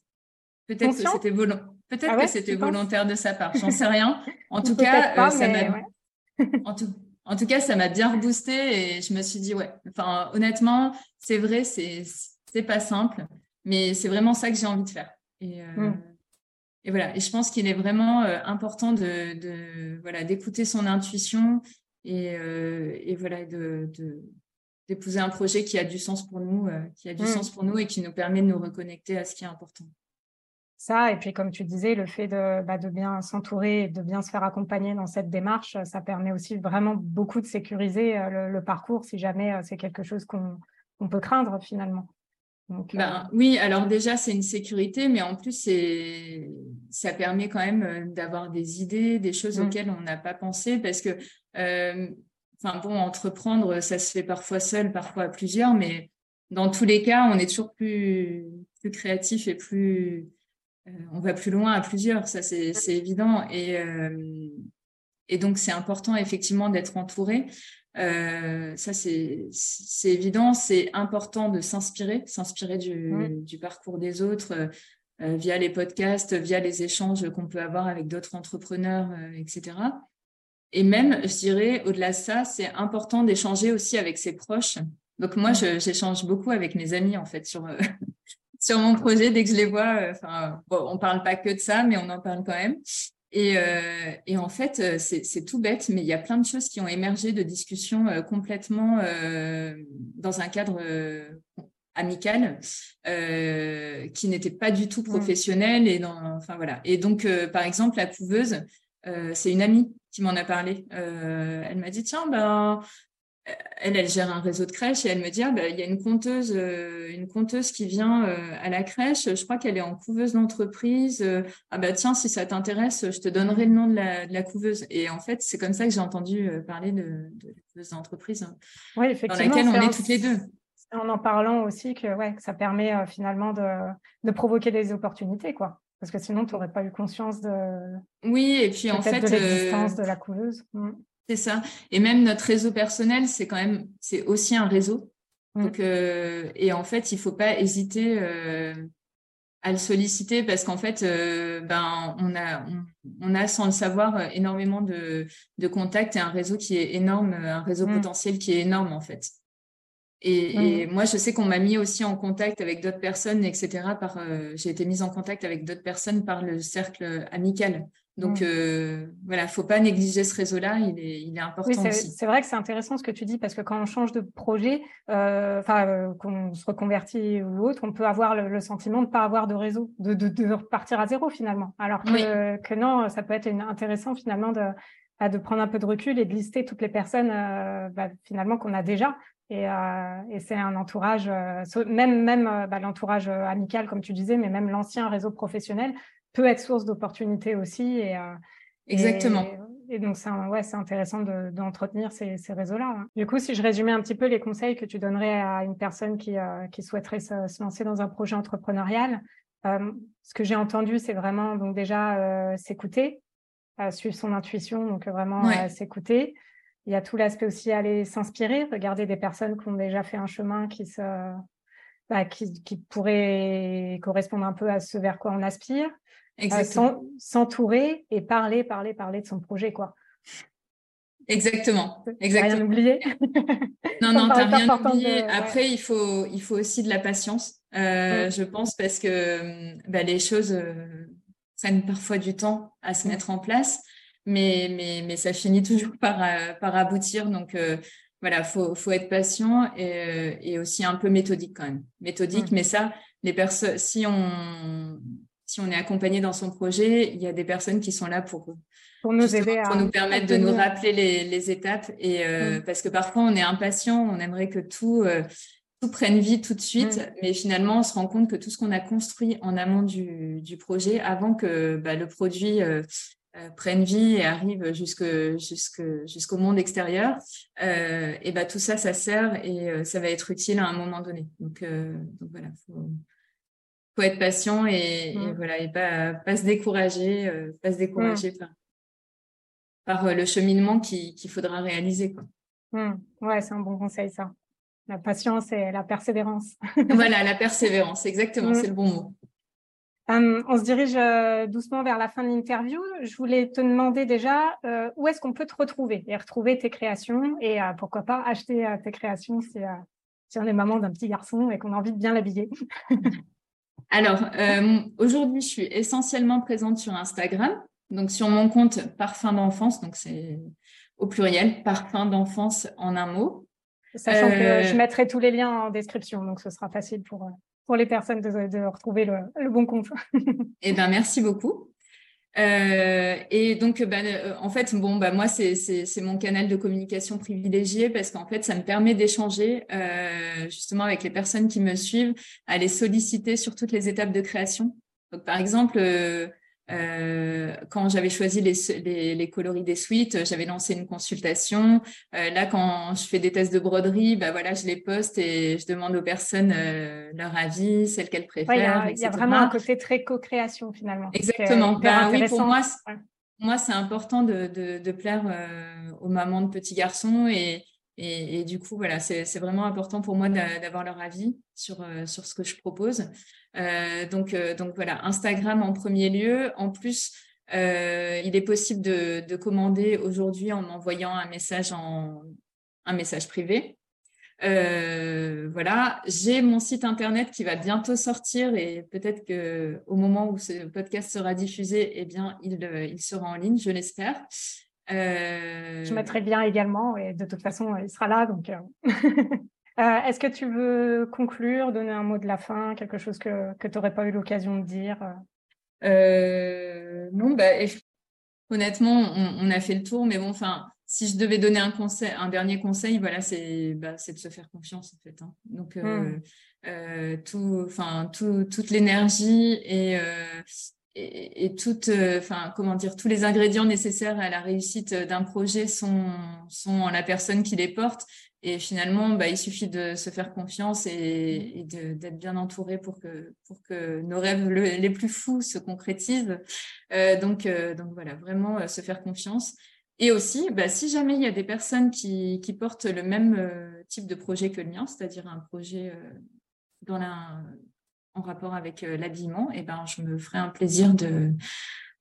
Peut-être que c'était ah volontaire de sa part, j'en sais rien. En tout cas, euh, ça m'a en, tout... en tout cas, ça m'a bien reboosté et je me suis dit ouais. Enfin, honnêtement, c'est vrai, c'est c'est pas simple, mais c'est vraiment ça que j'ai envie de faire. Et, euh... Hmm. Et voilà. Et je pense qu'il est vraiment euh, important de, de voilà d'écouter son intuition et, euh, et voilà de, d'épouser un projet qui a du sens pour nous, qui a du hmm. sens pour nous et qui nous permet de nous reconnecter à ce qui est important ça. Et puis, comme tu disais, le fait de, bah, de bien s'entourer et de bien se faire accompagner dans cette démarche, ça permet aussi vraiment beaucoup de sécuriser euh, le, parcours si jamais euh, c'est quelque chose qu'on peut craindre finalement. Donc, ben, Oui, alors déjà, c'est une sécurité, mais en plus, ça permet quand même d'avoir des idées, des choses mmh. auxquelles on n'a pas pensé parce que, enfin bon, entreprendre, ça se fait parfois seul, parfois à plusieurs, mais dans tous les cas, on est toujours plus, plus créatif et plus, euh, on va plus loin à plusieurs, ça c'est évident. Et, euh, et donc c'est important effectivement d'être entouré. Euh, ça c'est évident. C'est important de s'inspirer, s'inspirer du, du, parcours des autres via les podcasts, via les échanges qu'on peut avoir avec d'autres entrepreneurs, etc. Et même, je dirais, au-delà de ça, c'est important d'échanger aussi avec ses proches. Donc moi, j'échange beaucoup avec mes amis en fait sur sur mon projet dès que je les vois. Euh, enfin, bon, on parle pas que de ça, mais on en parle quand même. Et, euh, et en fait, euh, c'est tout bête, mais il y a plein de choses qui ont émergé de discussions complètement dans un cadre amical qui n'était pas du tout professionnel et dans enfin voilà et donc par exemple la couveuse c'est une amie qui m'en a parlé. elle m'a dit tiens ben elle, elle gère un réseau de crèches et elle me dit ah, bah, il y a une conteuse, euh, une conteuse qui vient euh, à la crèche. Je crois qu'elle est en couveuse d'entreprise. Euh, ah bah tiens, si ça t'intéresse, je te donnerai le nom de la, de la couveuse. Et en fait, c'est comme ça que j'ai entendu parler de, de la couveuse d'entreprise. Oui, effectivement. Dans laquelle on est, toutes les deux. En en parlant aussi que, ouais, que ça permet finalement de, de provoquer des opportunités, quoi. Parce que sinon, tu n'aurais pas eu conscience de. Oui, et puis en fait. de l'existence de la couveuse. C'est ça. Et même notre réseau personnel, c'est quand même, c'est aussi un réseau. Donc, euh, et en fait, il faut pas hésiter euh, à le solliciter parce qu'en fait, euh, ben, on a, on, a sans le savoir énormément de, de contacts et un réseau qui est énorme, un réseau mm. potentiel qui est énorme en fait. Et, mm. moi, je sais qu'on m'a mis aussi en contact avec d'autres personnes, etc. Par, j'ai été mise en contact avec d'autres personnes par le cercle amical. Donc mmh. euh, voilà, faut pas négliger ce réseau-là, il est, il est important oui, C'est vrai que c'est intéressant ce que tu dis parce que quand on change de projet, euh, enfin euh, qu'on se reconvertit ou autre, on peut avoir le, sentiment de ne pas avoir de réseau, de, de, de, repartir à zéro finalement. Alors que, que non, ça peut être intéressant finalement de, bah, de prendre un peu de recul et de lister toutes les personnes euh, bah, finalement qu'on a déjà. Et, euh, et c'est un entourage, même même bah, l'entourage amical comme tu disais, mais même l'ancien réseau professionnel peut être source d'opportunités aussi. Et, euh, Exactement. Et, donc, c'est ouais, intéressant d'entretenir ces, ces réseaux-là. Hein. Du coup, si je résumais un petit peu les conseils que tu donnerais à une personne qui, euh, qui souhaiterait se, lancer dans un projet entrepreneurial, euh, ce que j'ai entendu, c'est vraiment donc déjà s'écouter, suivre son intuition, donc vraiment s'écouter. Il y a tout l'aspect aussi aller s'inspirer, regarder des personnes qui ont déjà fait un chemin qui se, bah, qui, qui pourrait correspondre un peu à ce vers quoi on aspire. Exactement. s'entourer et parler, parler, parler de son projet, quoi. Exactement. Exactement. Rien oublié. non, non, t'as rien oublié. Après, il faut, il faut aussi de la patience, euh, je pense, parce que bah, les choses euh, prennent parfois du temps à se mettre en place, mais, mais, mais ça finit toujours par, euh, par aboutir. Donc, euh, voilà, faut, faut être patient et, et, aussi un peu méthodique quand même. Méthodique, mais ça, les personnes, si on, si on est accompagné dans son projet, il y a des personnes qui sont là pour, pour nous aider pour nous permettre de nous rappeler les, étapes. Et euh, mm. parce que parfois on est impatient, on aimerait que tout euh, tout prenne vie tout de suite, mm. mais finalement on se rend compte que tout ce qu'on a construit en amont du, projet, avant que bah, le produit euh, prenne vie et arrive jusque, jusque, jusqu'au monde extérieur, et bah, tout ça, ça sert et ça va être utile à un moment donné. Donc, donc voilà, faut, faut être patient et, mmh. voilà et pas pas se décourager, euh, pas se décourager mmh. par, par euh, le cheminement qu'il faudra réaliser quoi. Mmh. Ouais, c'est un bon conseil ça. La patience et la persévérance. voilà, la persévérance, exactement, c'est le bon mot. Hum, on se dirige euh, doucement vers la fin de l'interview. Je voulais te demander déjà où est-ce qu'on peut te retrouver et retrouver tes créations et pourquoi pas acheter tes créations si, si on est maman d'un petit garçon et qu'on a envie de bien l'habiller? Alors, euh, aujourd'hui, je suis essentiellement présente sur Instagram, donc sur mon compte Parfum d'enfance, donc c'est au pluriel, Parfum d'enfance en un mot. Sachant que euh, je mettrai tous les liens en description, donc ce sera facile pour, pour les personnes de, retrouver le, le, bon compte. eh bien, merci beaucoup. Euh, et donc, bah, euh, en fait, bon, bah, moi, c'est mon canal de communication privilégié parce qu'en fait, ça me permet d'échanger euh, justement avec les personnes qui me suivent, à les solliciter sur toutes les étapes de création. Donc, par exemple, euh, euh, quand j'avais choisi les, les, les, coloris des suites, j'avais lancé une consultation. Euh, là, quand je fais des tests de broderie, bah voilà, je les poste et je demande aux personnes euh, leur avis, celles qu'elles préfèrent. Il y, a vraiment un côté très co-création finalement. Exactement. Bah, oui, pour moi, moi, c'est important de, de, de plaire aux mamans de petits garçons et, et, du coup, voilà, c'est vraiment important pour moi d'avoir leur avis sur, euh, sur ce que je propose. Euh, donc, euh, donc voilà, Instagram en premier lieu. En plus, il est possible de, de commander aujourd'hui en m'envoyant un message en un message privé. voilà, j'ai mon site internet qui va bientôt sortir et peut-être que au moment où ce podcast sera diffusé, eh bien, il, il sera en ligne, je l'espère. Euh... Je mettrai bien également et de toute façon, il sera là. Donc, euh, euh, est-ce que tu veux conclure, donner un mot de la fin, quelque chose que, que tu n'aurais pas eu l'occasion de dire Non, bah, honnêtement, on, a fait le tour, mais bon, enfin, si je devais donner un conseil, un dernier conseil, voilà, c'est bah, de se faire confiance en fait. Hein. Donc mmh. tout, enfin tout, toute l'énergie et et, et toute, enfin, comment dire, tous les ingrédients nécessaires à la réussite d'un projet sont, sont en la personne qui les porte. Et finalement, bah, il suffit de se faire confiance et, et d'être bien entouré pour que, pour que nos rêves les plus fous se concrétisent. Euh, donc, euh, donc voilà, vraiment euh, se faire confiance. Et aussi, bah, si jamais il y a des personnes qui, qui portent le même euh, type de projet que le mien, c'est-à-dire un projet dans la, en rapport avec l'habillement, et eh ben, je me ferai un plaisir de,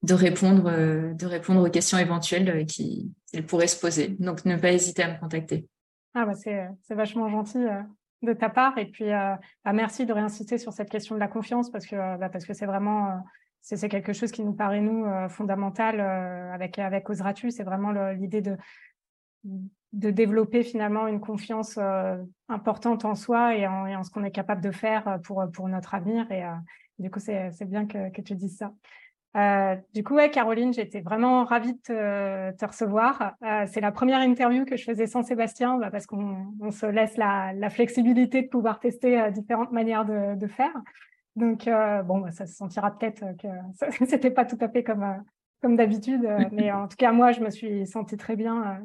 de, répondre, de répondre aux questions éventuelles qui, qui pourraient se poser. Donc, ne pas hésiter à me contacter. Ah bah c'est vachement gentil euh, de ta part et puis euh, bah merci de réinsister sur cette question de la confiance parce que euh, bah parce que c'est vraiment c'est quelque chose qui nous paraît nous fondamental avec avec c'est vraiment l'idée de de développer finalement une confiance importante en soi et en, et en ce qu'on est capable de faire pour pour notre avenir et du coup c'est bien que, que tu dises ça. Euh, du coup, ouais, Caroline, j'étais vraiment ravie de te, recevoir. Euh, c'est la première interview que je faisais sans Sébastien, bah, parce qu'on on se laisse la, la, flexibilité de pouvoir tester euh, différentes manières de, de faire. Donc, euh, bon, bah, ça se sentira peut-être que c'était pas tout à fait comme euh, comme d'habitude, mais en tout cas, moi, je me suis sentie très bien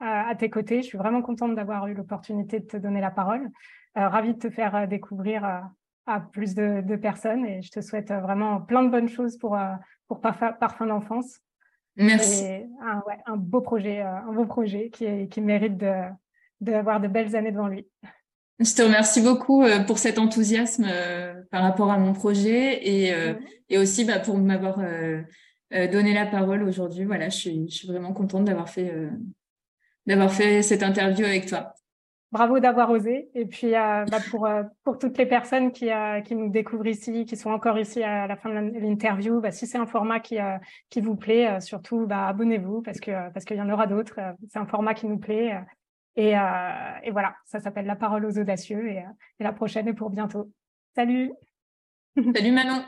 à, tes côtés. Je suis vraiment contente d'avoir eu l'opportunité de te donner la parole. ravie de te faire découvrir à plus de, de, personnes et je te souhaite vraiment plein de bonnes choses pour, euh, pour Parfum d'enfance. Merci. un, ouais, un, beau projet, euh, un beau projet qui, qui mérite d'avoir de, de, belles années devant lui. Je te remercie beaucoup euh, pour cet enthousiasme par rapport à mon projet et, et aussi bah, pour m'avoir donné la parole aujourd'hui. Voilà, je suis, je suis vraiment contente d'avoir fait, d'avoir fait cette interview avec toi bravo d'avoir osé. Et puis euh, bah pour, euh, pour toutes les personnes qui, euh, qui nous découvrent ici, qui sont encore ici à la fin de l'interview, bah, si c'est un format qui, qui vous plaît, surtout bah, abonnez-vous parce que parce qu'il y en aura d'autres. C'est un format qui nous plaît. Et, et voilà, ça s'appelle La parole aux audacieux et, et la prochaine est pour bientôt. Salut Salut Manon